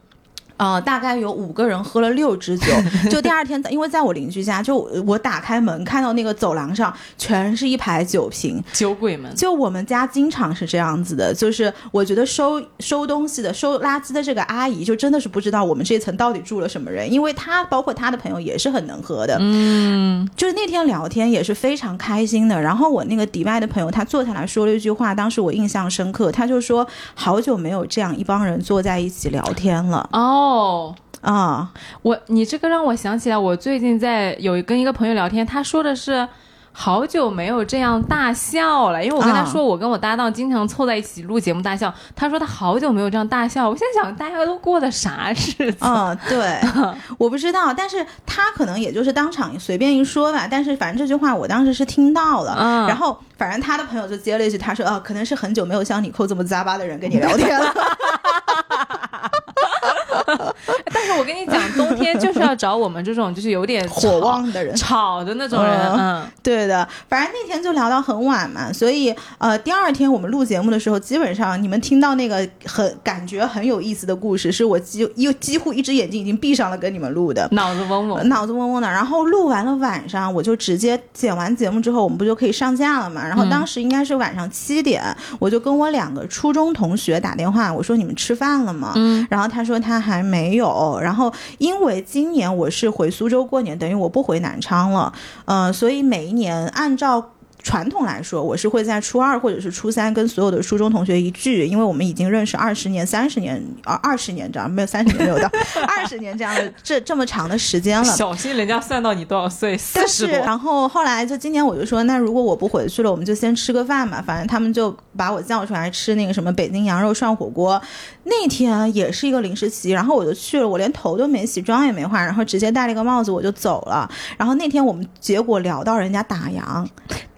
呃，大概有五个人喝了六支酒，[laughs] 就第二天，因为在我邻居家，就我打开门看到那个走廊上全是一排酒瓶，酒鬼们。就我们家经常是这样子的，就是我觉得收收东西的、收垃圾的这个阿姨，就真的是不知道我们这层到底住了什么人，因为她包括她的朋友也是很能喝的，嗯，就是那天聊天也是非常开心的。然后我那个迪拜的朋友，他坐下来说了一句话，当时我印象深刻，他就说好久没有这样一帮人坐在一起聊天了哦。啊、我你这个让我想起来，我最近在有跟一个朋友聊天，他说的是好久没有这样大笑了，因为我跟他啊说，我跟我搭档经常凑在一起录节目大笑，他说他好久没有这样大笑。我现在想，大家都过的啥日子？嗯，[laughs] 对，我不知道，但是他可能也就是当场随便一说吧。但是反正这句话我当时是听到了，嗯然后反正他的朋友就接了一句，他说：“啊，可能是很久没有像你扣这么扎巴的人跟你聊天了。[laughs] [laughs] 但是我跟你讲，冬天就是要找我们这种就是有点 [laughs] ”火旺的人，吵的那种人，嗯，对的，反正那天就聊到很晚嘛，所以呃，第二天我们录节目的时候，基本上你们听到那个很感觉很有意思的故事，是我几又几乎一只眼睛已经闭上了跟你们录的。脑子嗡嗡。脑子嗡嗡的，然后录完了晚上，我就直接剪完节目之后，我们不就可以上架了嘛？然后当时应该是晚上七点，我就跟我两个初中同学打电话，我说你们吃饭了吗？嗯，然后他说他还没有。然后因为今年我是回苏州过年，等于我不回南昌了，嗯，所以每一年按照。传统来说，我是会在初二或者是初三跟所有的初中同学一聚，因为我们已经认识二十年、三十年啊，二十年这样，没有三十年没有到二十年这样的这这么长的时间了。小心人家算到你多少岁，四但是，十多。然后后来就今年我就说，那如果我不回去了，我们就先吃个饭嘛。反正他们就把我叫出来吃那个什么北京羊肉涮火锅。那天也是一个临时起意，然后我就去了，我连头都没洗，妆也没化，然后直接戴了一个帽子我就走了。然后那天我们结果聊到人家打烊，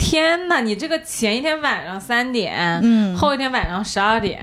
天呐，你这个前一天晚上三点，嗯。后一天晚上十二点，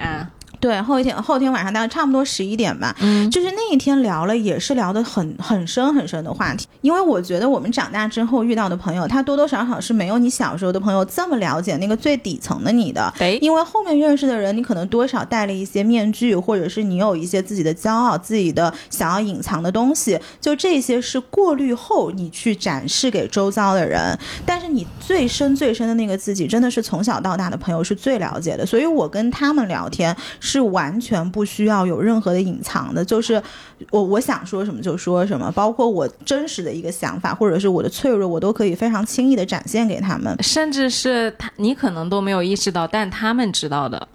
对，后一天后天晚上大概差不多十一点吧，嗯，就是那一天聊了，也是聊的很很深很深的话题。因为我觉得我们长大之后遇到的朋友，他多多少少是没有你小时候的朋友这么了解那个最底层的你的。对，因为后面认识的人，你可能多少戴了一些面具，或者是你有一些自己的骄傲、自己的想要隐藏的东西，就这些是过滤后你去展示给周遭的人。但是你最深最深的那个自己，真的是从小到大的朋友是最了解的。所以我跟他们聊天是是完全不需要有任何的隐藏的，就是我我想说什么就说什么，包括我真实的一个想法或者是我的脆弱，我都可以非常轻易的展现给他们。甚至是他你可能都没有意识到，但他们知道的。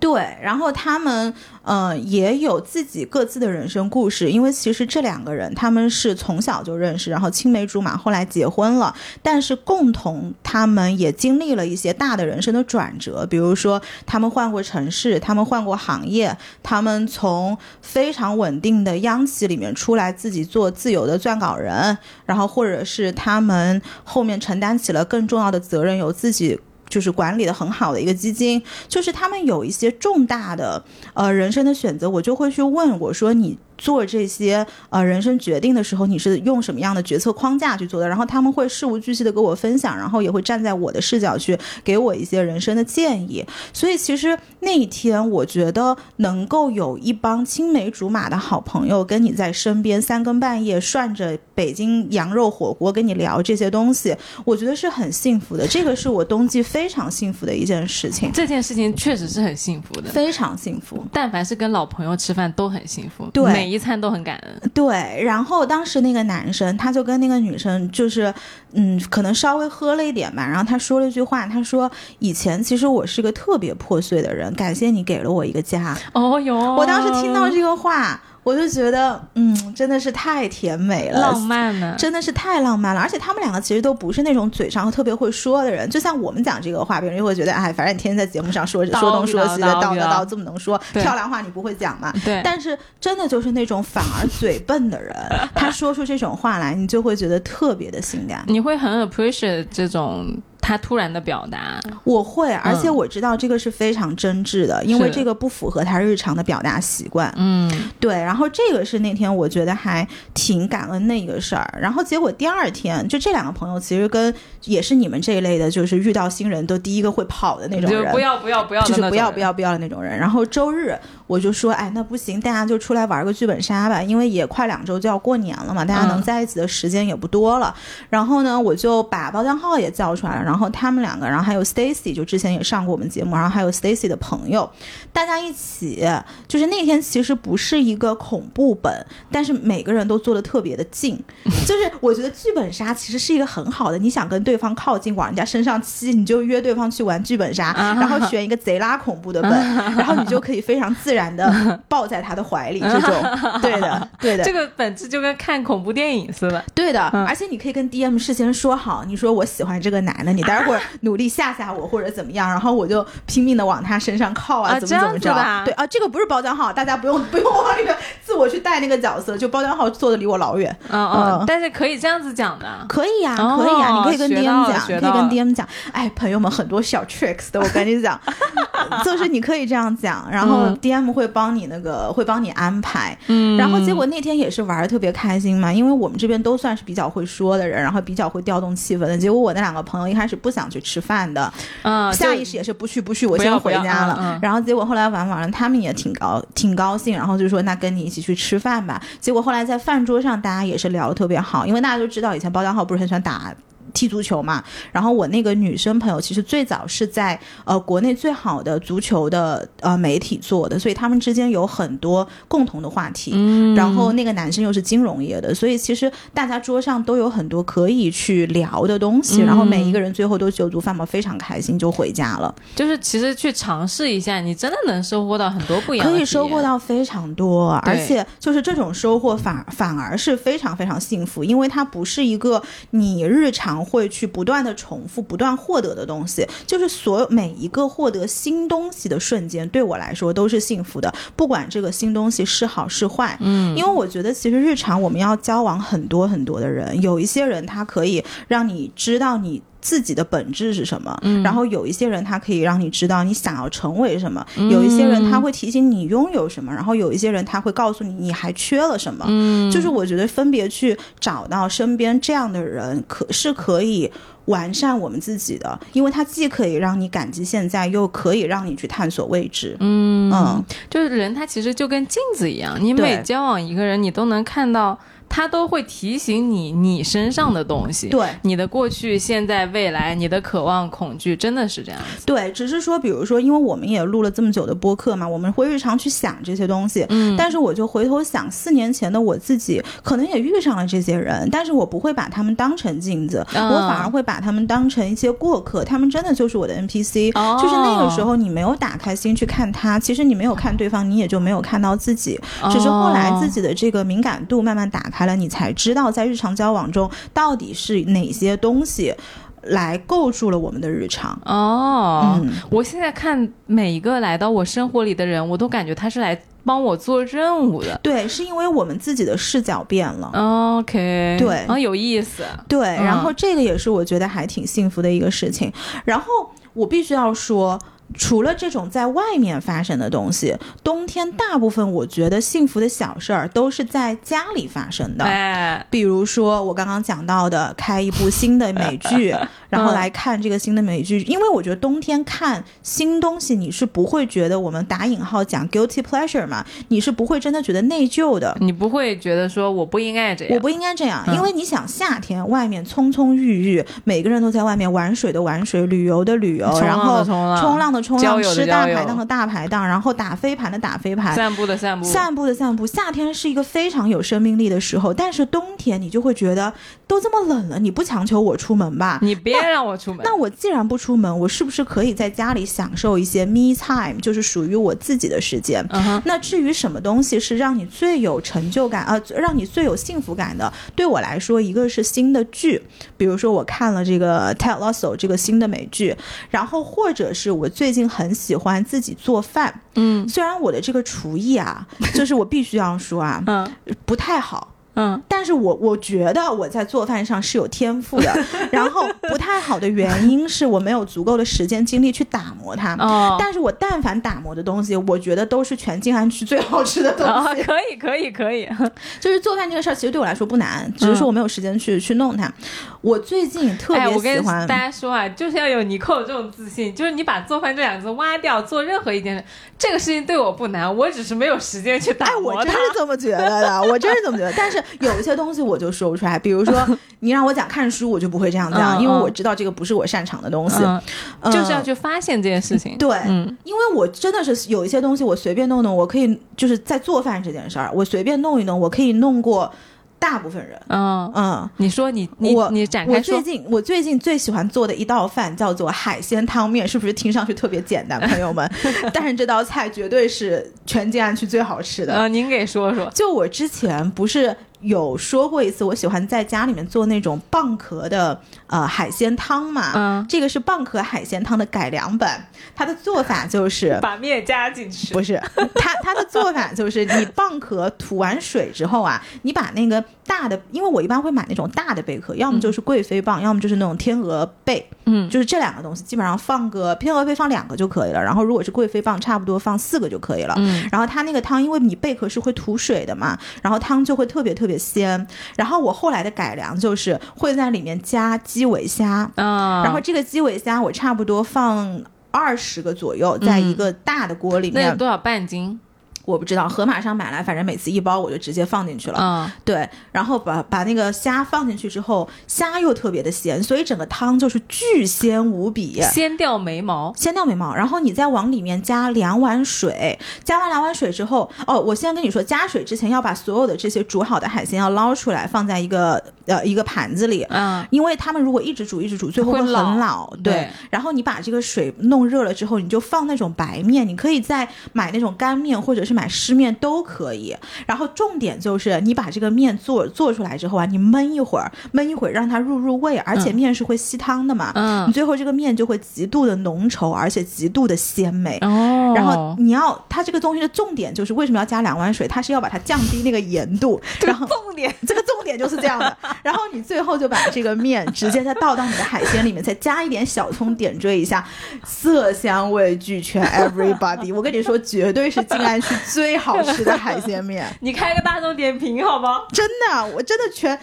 对，然后他们呃也有自己各自的人生故事，因为其实这两个人他们是从小就认识，然后青梅竹马，后来结婚了，但是共同他们也经历了一些大的人生的转折，比如说他们换过城市，他们换过行业，他们从非常稳定的央企里面出来，自己做自由的撰稿人，然后或者是他们后面承担起了更重要的责任，有自己。就是管理的很好的一个基金，就是他们有一些重大的呃人生的选择，我就会去问我说你。做这些呃人生决定的时候，你是用什么样的决策框架去做的？然后他们会事无巨细的跟我分享，然后也会站在我的视角去给我一些人生的建议。所以其实那一天，我觉得能够有一帮青梅竹马的好朋友跟你在身边，三更半夜涮着北京羊肉火锅跟你聊这些东西，我觉得是很幸福的。这个是我冬季非常幸福的一件事情，[laughs] 这件事情确实是很幸福的，非常幸福。但凡是跟老朋友吃饭都很幸福，对每一餐都很感恩。对，然后当时那个男生他就跟那个女生就是，嗯，可能稍微喝了一点吧，然后他说了一句话，他说：“以前其实我是个特别破碎的人，感谢你给了我一个家。哦哟，我当时听到这个话，我就觉得，嗯，真的是太甜美了，浪漫呢，真的是太浪漫了。而且他们两个其实都不是那种嘴上特别会说的人，就像我们讲这个话，别人就会觉得，哎，反正你天天在节目上说说东说西的，叨叨叨，这么能说，漂亮话你不会讲嘛？对。但是真的就是那种反而嘴笨的人，他说出这种话来，你就会觉得特别的性感，你会很 appreciate 这种。他突然的表达，我会，而且我知道这个是非常真挚的，因为这个不符合他日常的表达习惯。嗯，对。然后这个是那天我觉得还挺感恩的一个事儿。然后结果第二天，就这两个朋友其实跟也是你们这一类的，就是遇到新人都第一个会跑的那种人，就不要不要不要，就是不要不要不要的那种人。然后周日我就说，哎，那不行，大家就出来玩个剧本杀吧，因为也快两周就要过年了嘛，大家能在一起的时间也不多了。然后呢，我就把包浆号也叫出来了，然后。然后他们两个，然后还有 Stacy，就之前也上过我们节目，然后还有 Stacy 的朋友，大家一起，就是那天其实不是一个恐怖本，但是每个人都坐的特别的近，就是我觉得剧本杀其实是一个很好的，你想跟对方靠近，往人家身上吸，你就约对方去玩剧本杀，然后选一个贼拉恐怖的本，[laughs] 然后你就可以非常自然的 [laughs] 抱在他的怀里，这种，[laughs] 对的，对的，这个本质就跟看恐怖电影似的，对的，而且你可以跟 DM 事先说好，你说我喜欢这个男的，你待会儿努力吓吓我或者怎么样，然后我就拼命的往他身上靠啊，怎么怎么着？对啊，这个不是包浆号，大家不用不用往那个自我去带那个角色，就包浆号坐的离我老远。嗯嗯，但是可以这样子讲的，可以呀，可以呀，你可以跟 DM 讲，可以跟 DM 讲。哎，朋友们，很多小 tricks 的，我跟你讲，[laughs] 就是你可以这样讲，然后 DM 会帮你那个会帮你安排。嗯，然后结果那天也是玩的特别开心嘛，因为我们这边都算是比较会说的人，然后比较会调动气氛的。结果我那两个朋友一开始不想去吃饭的，嗯，下意识也是不去不去，我先回家了。然后结果后来玩完了，他们也挺高挺高兴，然后就说那跟你一起去吃饭吧。结果后来在饭桌上，大家也是聊的特别好，因为大家都知道以前包家浩不是很喜欢打。踢足球嘛，然后我那个女生朋友其实最早是在呃国内最好的足球的呃媒体做的，所以他们之间有很多共同的话题。嗯，然后那个男生又是金融业的，所以其实大家桌上都有很多可以去聊的东西。然后每一个人最后都酒足饭饱，非常开心就回家了。就是其实去尝试一下，你真的能收获到很多不一样的，可以收获到非常多，而且就是这种收获反反而是非常非常幸福，因为它不是一个你日常。会去不断的重复、不断获得的东西，就是所有每一个获得新东西的瞬间，对我来说都是幸福的。不管这个新东西是好是坏，嗯，因为我觉得其实日常我们要交往很多很多的人，有一些人他可以让你知道你。自己的本质是什么，嗯。然后有一些人他可以让你知道你想要成为什么，有一些人他会提醒你拥有什么，然后有一些人他会告诉你你还缺了什么。嗯，就是我觉得分别去找到身边这样的人，可是可以完善我们自己的，因为它既可以让你感激现在，又可以让你去探索未知。嗯。嗯。就是人他其实就跟镜子一样，你每交往一个人，你都能看到他都会提醒你你身上的东西。对你的过去、现在、未来，你的渴望、恐惧，真的是这样子。对，只是说，比如说，因为我们也录了这么久的播客嘛，我们会日常去想这些东西。嗯但是我就回头想，四年前的我自己可能也遇上了这些人，但是我不会把他们当成镜子，嗯我反而会把他们当成一些过客，他们真的就是我的 NPC。哦就是那个时候你没有打开心去看他，其实你没有看对方，你也就没有看到自己。只是后来自己己的这个敏感度慢慢打开了，你才知道在日常交往中到底是哪些东西来构筑了我们的日常。哦，嗯我现在看每一个来到我生活里的人，我都感觉他是来帮我做任务的。对，是因为我们自己的视角变了。OK，对啊，有意思。对，嗯然后这个也是我觉得还挺幸福的一个事情。然后我必须要说。除了这种在外面发生的东西，冬天大部分我觉得幸福的小事儿都是在家里发生的。哎，比如说我刚刚讲到的，开一部新的美剧，[laughs] 然后来看这个新的美剧，因为我觉得冬天看新东西，你是不会觉得我们打引号讲 guilty pleasure 嘛，你是不会真的觉得内疚的。你不会觉得说我不应该这样？我不应该这样，嗯因为你想夏天外面葱葱郁郁，每个人都在外面玩水的玩水，旅游的旅游，冲浪然后的冲浪冲浪的冲浪，吃大排档的大排档，然后打飞盘的打飞盘，散步的散步，散步的散步，夏天是一个非常有生命力的时候，但是冬天你就会觉得都这么冷了，你不强求我出门吧？你别让我出门。那我既然不出门，我是不是可以在家里享受一些 me time，就是属于我自己的时间？那至于什么东西是让你最有成就感啊、让你最有幸福感的，对我来说，一个是新的剧，比如说我看了这个 Ted Lasso 这个新的美剧，然后或者是我最近很喜欢自己做饭，嗯。虽然我的这个厨艺啊，就是我必须要说啊，嗯。不太好。嗯但是我我觉得我在做饭上是有天赋的，[laughs] 然后不太好的原因是我没有足够的时间精力去打磨它。哦。但是我但凡打磨的东西，我觉得都是全静安区最好吃的东啊，西。可以可以可以，[laughs] 就是做饭这个事儿，其实对我来说不难，只是说我没有时间去、去弄它。我最近特哎，我跟别喜欢，大家说啊，就是要有尼寇这种自信，就是你把做饭这两个字挖掉，做任何一件事，这个事情对我不难，我只是没有时间去打哎，我磨它。真是这么觉得的，我真是这么觉得。[laughs] 但是 [laughs] 有一些东西我就说不出来，比如说 [laughs] 你让我讲看书，我就不会这样讲，嗯因为我嗯知道这个不是我擅长的东西。嗯，嗯就是要去发现这件事情。对，嗯因为我真的是有一些东西，我随便弄弄，我可以就是在做饭这件事儿，我随便弄一弄，我可以弄过大部分人。嗯，嗯，你说你你我你展开说，最近我最近最喜欢做的一道饭叫做海鲜汤面，是不是听上去特别简单，朋友们？[laughs] 但是这道菜绝对是全静安区最好吃的。呃，您给说说。就我之前不是有说过一次，我喜欢在家里面做那种蚌壳的呃海鲜汤嘛。嗯这个是蚌壳海鲜汤的改良版，它的做法就是。[laughs] 把面加进去，不是，[laughs] 它它的做法就是你蚌壳吐完水之后啊，你把那个大的，因为我一般会买那种大的贝壳，要么就是贵妃蚌，要么就是那种天鹅贝，嗯就是这两个东西，基本上放个天鹅贝放两个就可以了，然后如果是贵妃蚌，差不多放四个就可以了。嗯然后它那个汤，因为你贝壳是会吐水的嘛，然后汤就会特别特别鲜。然后我后来的改良就是会在里面加鸡尾虾，嗯，然后这个鸡尾虾我差不多放。二十个左右，在一个大的锅里面，那有多少半斤？我不知道，盒马上买来，反正每次一包我就直接放进去了。嗯对，然后把把那个虾放进去之后，虾又特别的鲜，所以整个汤就是巨鲜无比。鲜掉眉毛。鲜掉眉毛，然后你再往里面加两碗水，加完两碗水之后，哦，我先跟你说，加水之前要把所有的这些煮好的海鲜要捞出来，放在一个呃一个盘子里，嗯因为他们如果一直煮一直煮，最后很会老老。对对，然后你把这个水弄热了之后，你就放那种白面，你可以再买那种干面或者是买湿面都可以。然后重点就是你把这个面做做出来之后啊，你焖一会儿，焖一会儿让它入入味，而且面是会吸汤的嘛。嗯你最后这个面就会极度的浓稠，而且极度的鲜美。哦哦，然后你要它这个东西的重点就是为什么要加两碗水？它是要把它降低那个盐度，然后重点这个重点就是这样的。[laughs] 然后你最后就把这个面直接再倒到你的海鲜里面，再加一点小葱点缀一下，色香味俱全，everybody。我跟你说，绝对是静安区最好吃的海鲜面，[laughs] 你开个大众点评好吗？真的，我真的全。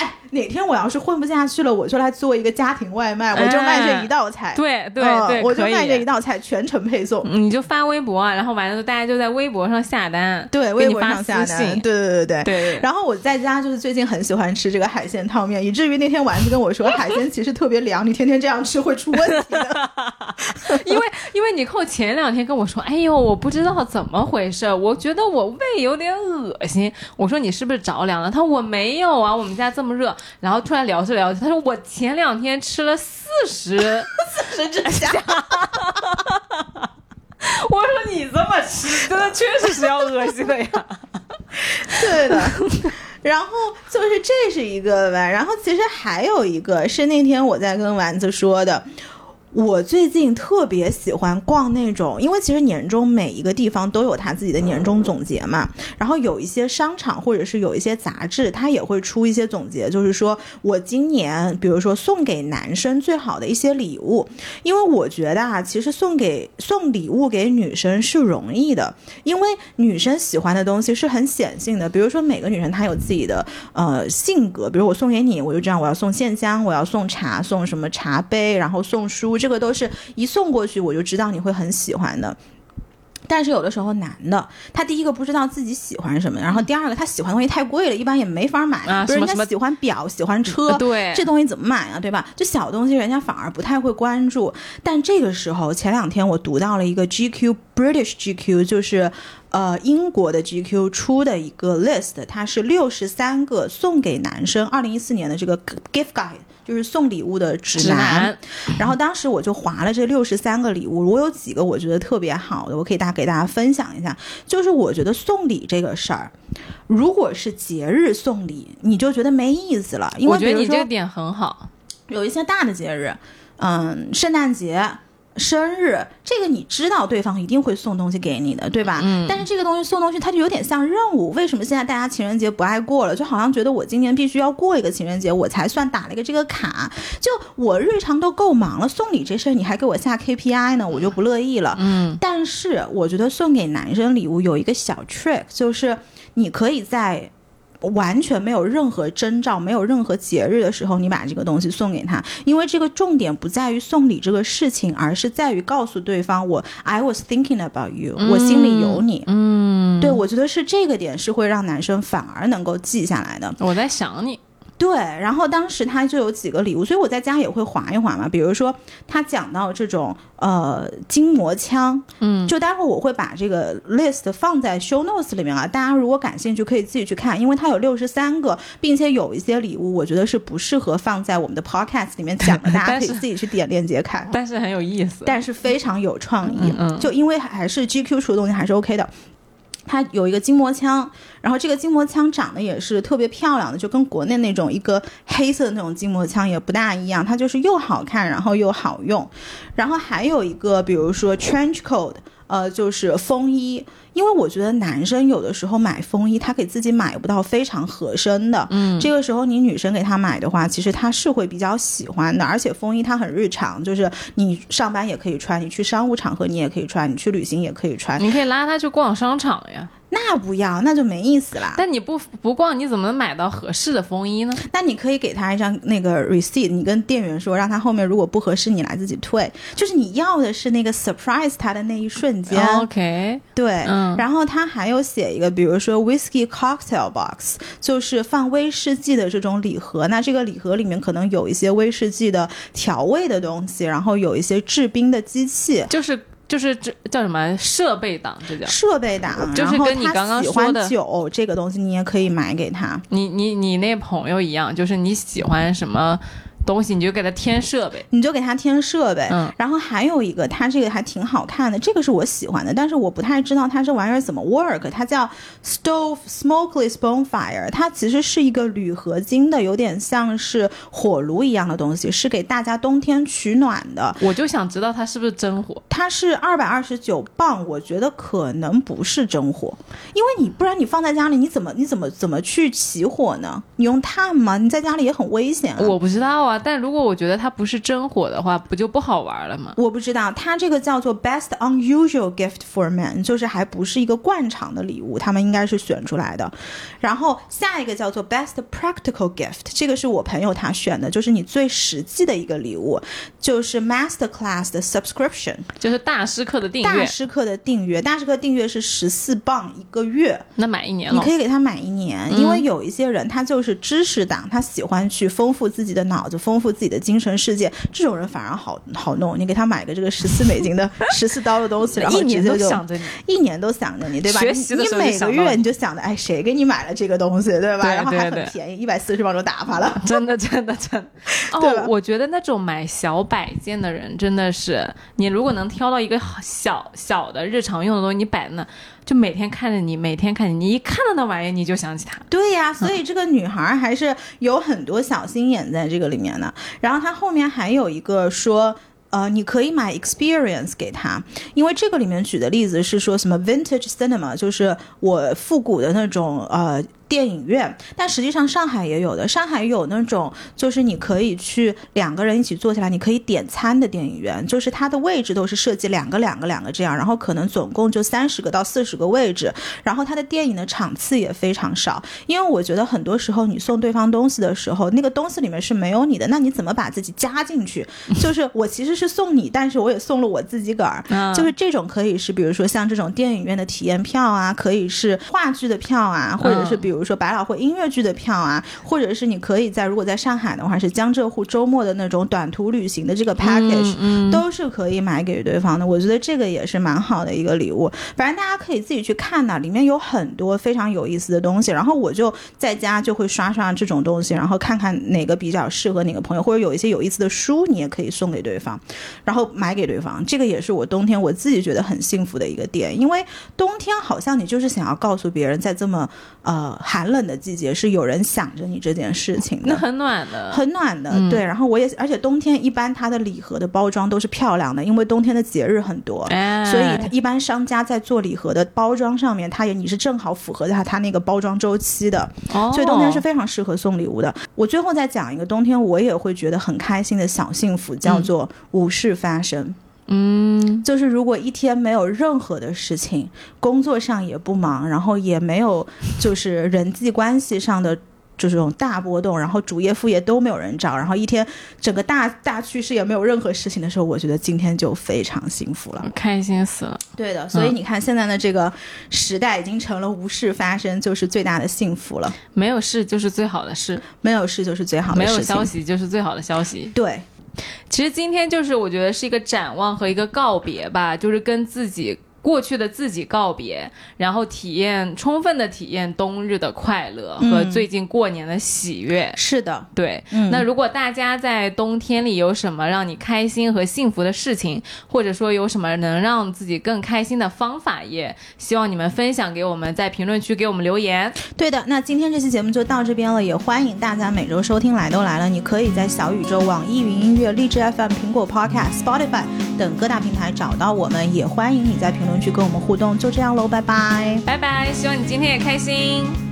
哎，哪天我要是混不下去了，我就来做一个家庭外卖，我就卖这一道菜。对对嗯对，我就卖这一道菜，全程配送。嗯你就发微博，然后完了之后大家就在微博上下单，对，微博上下单，对对对对然后我在家就是最近很喜欢吃这个海鲜汤面，以至于那天丸子跟我说，海鲜其实特别凉，你天天这样吃会出问题的。[laughs] 因为因为你扣前两天跟我说，哎呦，我不知道怎么回事，我觉得我胃有点恶心。我说你是不是着凉了？他说我没有啊，我们家这么热。然后突然聊着聊着，他说我前两天吃了四十，[laughs] 四十只虾，[laughs] 我说你这么吃，真的确实是要恶心的呀。[laughs] 对的。然后就是这是一个吧，然后其实还有一个是那天我在跟丸子说的。我最近特别喜欢逛那种，因为其实年终每一个地方都有它自己的年终总结嘛。然后有一些商场或者是有一些杂志，它也会出一些总结，就是说我今年比如说送给男生最好的一些礼物。因为我觉得啊，其实送给送礼物给女生是容易的，因为女生喜欢的东西是很显性的。比如说每个女生她有自己的呃性格，比如我送给你，我就这样，我要送线香，我要送茶，送什么茶杯，然后送书，这个都是一送过去我就知道你会很喜欢的。但是有的时候男的，他第一个不知道自己喜欢什么，然后第二个他喜欢的东西太贵了，一般也没法买。比如啊人家喜欢表，喜欢车，对这东西怎么买啊？对吧？就小东西，人家反而不太会关注。但这个时候，前两天我读到了一个 GQ British GQ，就是呃英国的 GQ 出的一个 list，它是六十三个送给男生二零一四年的这个 gift guide。就是送礼物的指指南然后当时我就划了这六十三个礼物，我有几个我觉得特别好的，我可以大给大家分享一下。就是我觉得送礼这个事儿，如果是节日送礼，你就觉得没意思了，因为我觉得你这个点很好，有一些大的节日，嗯，圣诞节。生日这个你知道对方一定会送东西给你的，对吧？嗯。但是这个东西送东西，它就有点像任务。为什么现在大家情人节不爱过了？就好像觉得我今年必须要过一个情人节，我才算打了一个这个卡。就我日常都够忙了，送礼这事儿你还给我下 KPI 呢，我就不乐意了。嗯。但是我觉得送给男生礼物有一个小 trick，就是你可以在。完全没有任何征兆、没有任何节日的时候，你把这个东西送给他，因为这个重点不在于送礼这个事情，而是在于告诉对方我 I was thinking about you，、我心里有你。嗯，对，我觉得是这个点是会让男生反而能够记下来的。我在想你，对，然后当时他就有几个礼物，所以我在家也会划一划嘛。比如说他讲到这种呃筋膜枪，嗯，就待会儿我会把这个 list 放在 show notes 里面啊，大家如果感兴趣可以自己去看，因为它有六十三个，并且有一些礼物我觉得是不适合放在我们的 podcast 里面讲的，[laughs] 大家可以自己去点链接看。但是很有意思。但是非常有创意，嗯嗯就因为还是 GQ 出的东西还是 OK 的。它有一个筋膜枪，然后这个筋膜枪长得也是特别漂亮的，就跟国内那种一个黑色的那种筋膜枪也不大一样，它就是又好看，然后又好用。然后还有一个，比如说 trench coat，呃，就是风衣，因为我觉得男生有的时候买风衣，他给自己买不到非常合身的，嗯，这个时候你女生给他买的话，其实他是会比较喜欢的，而且风衣它很日常，就是你上班也可以穿，你去商务场合你也可以穿，你去旅行也可以穿，你可以拉他去逛商场呀，那不要，那就没意思啦。但你不不逛，你怎么能买到合适的风衣呢？那你可以给他一张那个 receipt，你跟店员说，让他后面如果不合适，你来自己退。就是你要的是那个 surprise 他的那一瞬间。OK，对，嗯然后他还有写一个，比如说 whiskey cocktail box，就是放威士忌的这种礼盒。那这个礼盒里面可能有一些威士忌的调味的东西，然后有一些制冰的机器。就是就是这叫什么设备党，这叫设备党，就是跟你刚刚说的酒这个东西，你也可以买给他。你你你那朋友一样，就是你喜欢什么东西，你就给它添设备。你就给它添设备。嗯然后还有一个，它这个还挺好看的，这个是我喜欢的，但是我不太知道它这玩意儿怎么 work。它叫 Stove Smokeless Bonfire，它其实是一个铝合金的，有点像是火炉一样的东西，是给大家冬天取暖的。我就想知道它是不是真火。它是二百二十九磅，我觉得可能不是真火，因为你不然你放在家里，你怎么你怎么怎么去起火呢？你用炭吗？你在家里也很危险、啊。我不知道啊，但如果我觉得它不是真火的话，不就不好玩了吗？我不知道，它这个叫做 Best Unusual Gift for Men，就是还不是一个惯常的礼物，他们应该是选出来的。然后下一个叫做 Best Practical Gift，这个是我朋友他选的，就是你最实际的一个礼物，就是 Master Class 的 Subscription，就是大师课的订阅，大师课的订阅，大师课订阅是十四磅一个月，那买一年了你可。以给他买一年，因为有一些人他就是知识党，他喜欢去丰富自己的脑子，丰富自己的精神世界，这种人反而好好弄。你给他买个这个十四美金的 [laughs] 十四刀的东西，然后一年都想着你，一年都想着你，对吧？学习的时候就你你每个月你就想着，哎，谁给你买了这个东西，对吧？对然后还很便宜，一百四十磅就打发了。[laughs] [laughs] 真的真的真的。我觉得那种买小摆件的人真的是，你如果能挑到一个小小的日常用的东西，你摆那，就每天看着你，每天看着你，你一看到那玩意儿你就想起他。对呀，[laughs] 所以这个女孩还是有很多小心眼在这个里面的。然后她后面还有一个说。呃，你可以买 experience 给她，因为这个里面举的例子是说什么 vintage cinema，就是我复古的那种呃电影院，但实际上上海也有的，上海有那种就是你可以去两个人一起坐下来，你可以点餐的电影院，就是它的位置都是设计两个两个两个这样，然后可能总共就三十个到四十个位置，然后它的电影的场次也非常少，因为我觉得很多时候你送对方东西的时候，那个东西里面是没有你的，那你怎么把自己加进去？就是我其实是送你，但是我也送了我自己个儿，嗯就是这种可以是比如说像这种电影院的体验票啊，可以是话剧的票啊，或者是比如说百老汇音乐剧的票啊，或者是你可以在如果在上海的话是江浙沪周末的那种短途旅行的这个 package，、嗯，都是可以买给对方的。我觉得这个也是蛮好的一个礼物。反正大家可以自己去看呐，里面有很多非常有意思的东西。然后我就在家就会刷刷这种东西，然后看看哪个比较适合哪个朋友，或者有一些有意思的书，你也可以送给对方，然后买给对方。这个也是我冬天我自己觉得很幸福的一个点，因为冬天好像你就是想要告诉别人，在这么呃寒冷的季节，是有人想着你这件事情的。那很暖的。很暖的，嗯对。然后我也，而且冬天一般它的礼盒的包装都是漂亮的，因为冬天的节日很多，哎，所以一般商家在做礼盒的包装上面，它也你是正好符合它它那个包装周期的，哦，所以冬天是非常适合送礼物的。我最后再讲一个冬天我也会觉得很开心的小幸福，叫做无事发生。嗯，就是如果一天没有任何的事情，工作上也不忙，然后也没有就是人际关系上的。就这种大波动，然后主业副业都没有人找，然后一天整个大大趋势也没有任何事情的时候，我觉得今天就非常幸福了。开心死了。对的，所以你看现在的这个时代已经成了无事发生就是最大的幸福了，没有事就是最好的事，没有事就是最好的没有。消息就是最好的消息。对，其实今天就是我觉得是一个展望和一个告别吧，就是跟自己。过去的自己告别，然后体验充分的体验冬日的快乐和嗯最近过年的喜悦。是的，对，嗯那如果大家在冬天里有什么让你开心和幸福的事情，或者说有什么能让自己更开心的方法，也希望你们分享给我们，在评论区给我们留言。对的，那今天这期节目就到这边了，也欢迎大家每周收听《来都来了》。你可以在小宇宙、网易云音乐、荔枝 FM、苹果 Podcast、Spotify 等各大平台找到我们，也欢迎你在评论区跟我们互动。就这样喽，拜拜。拜拜，希望你今天也开心。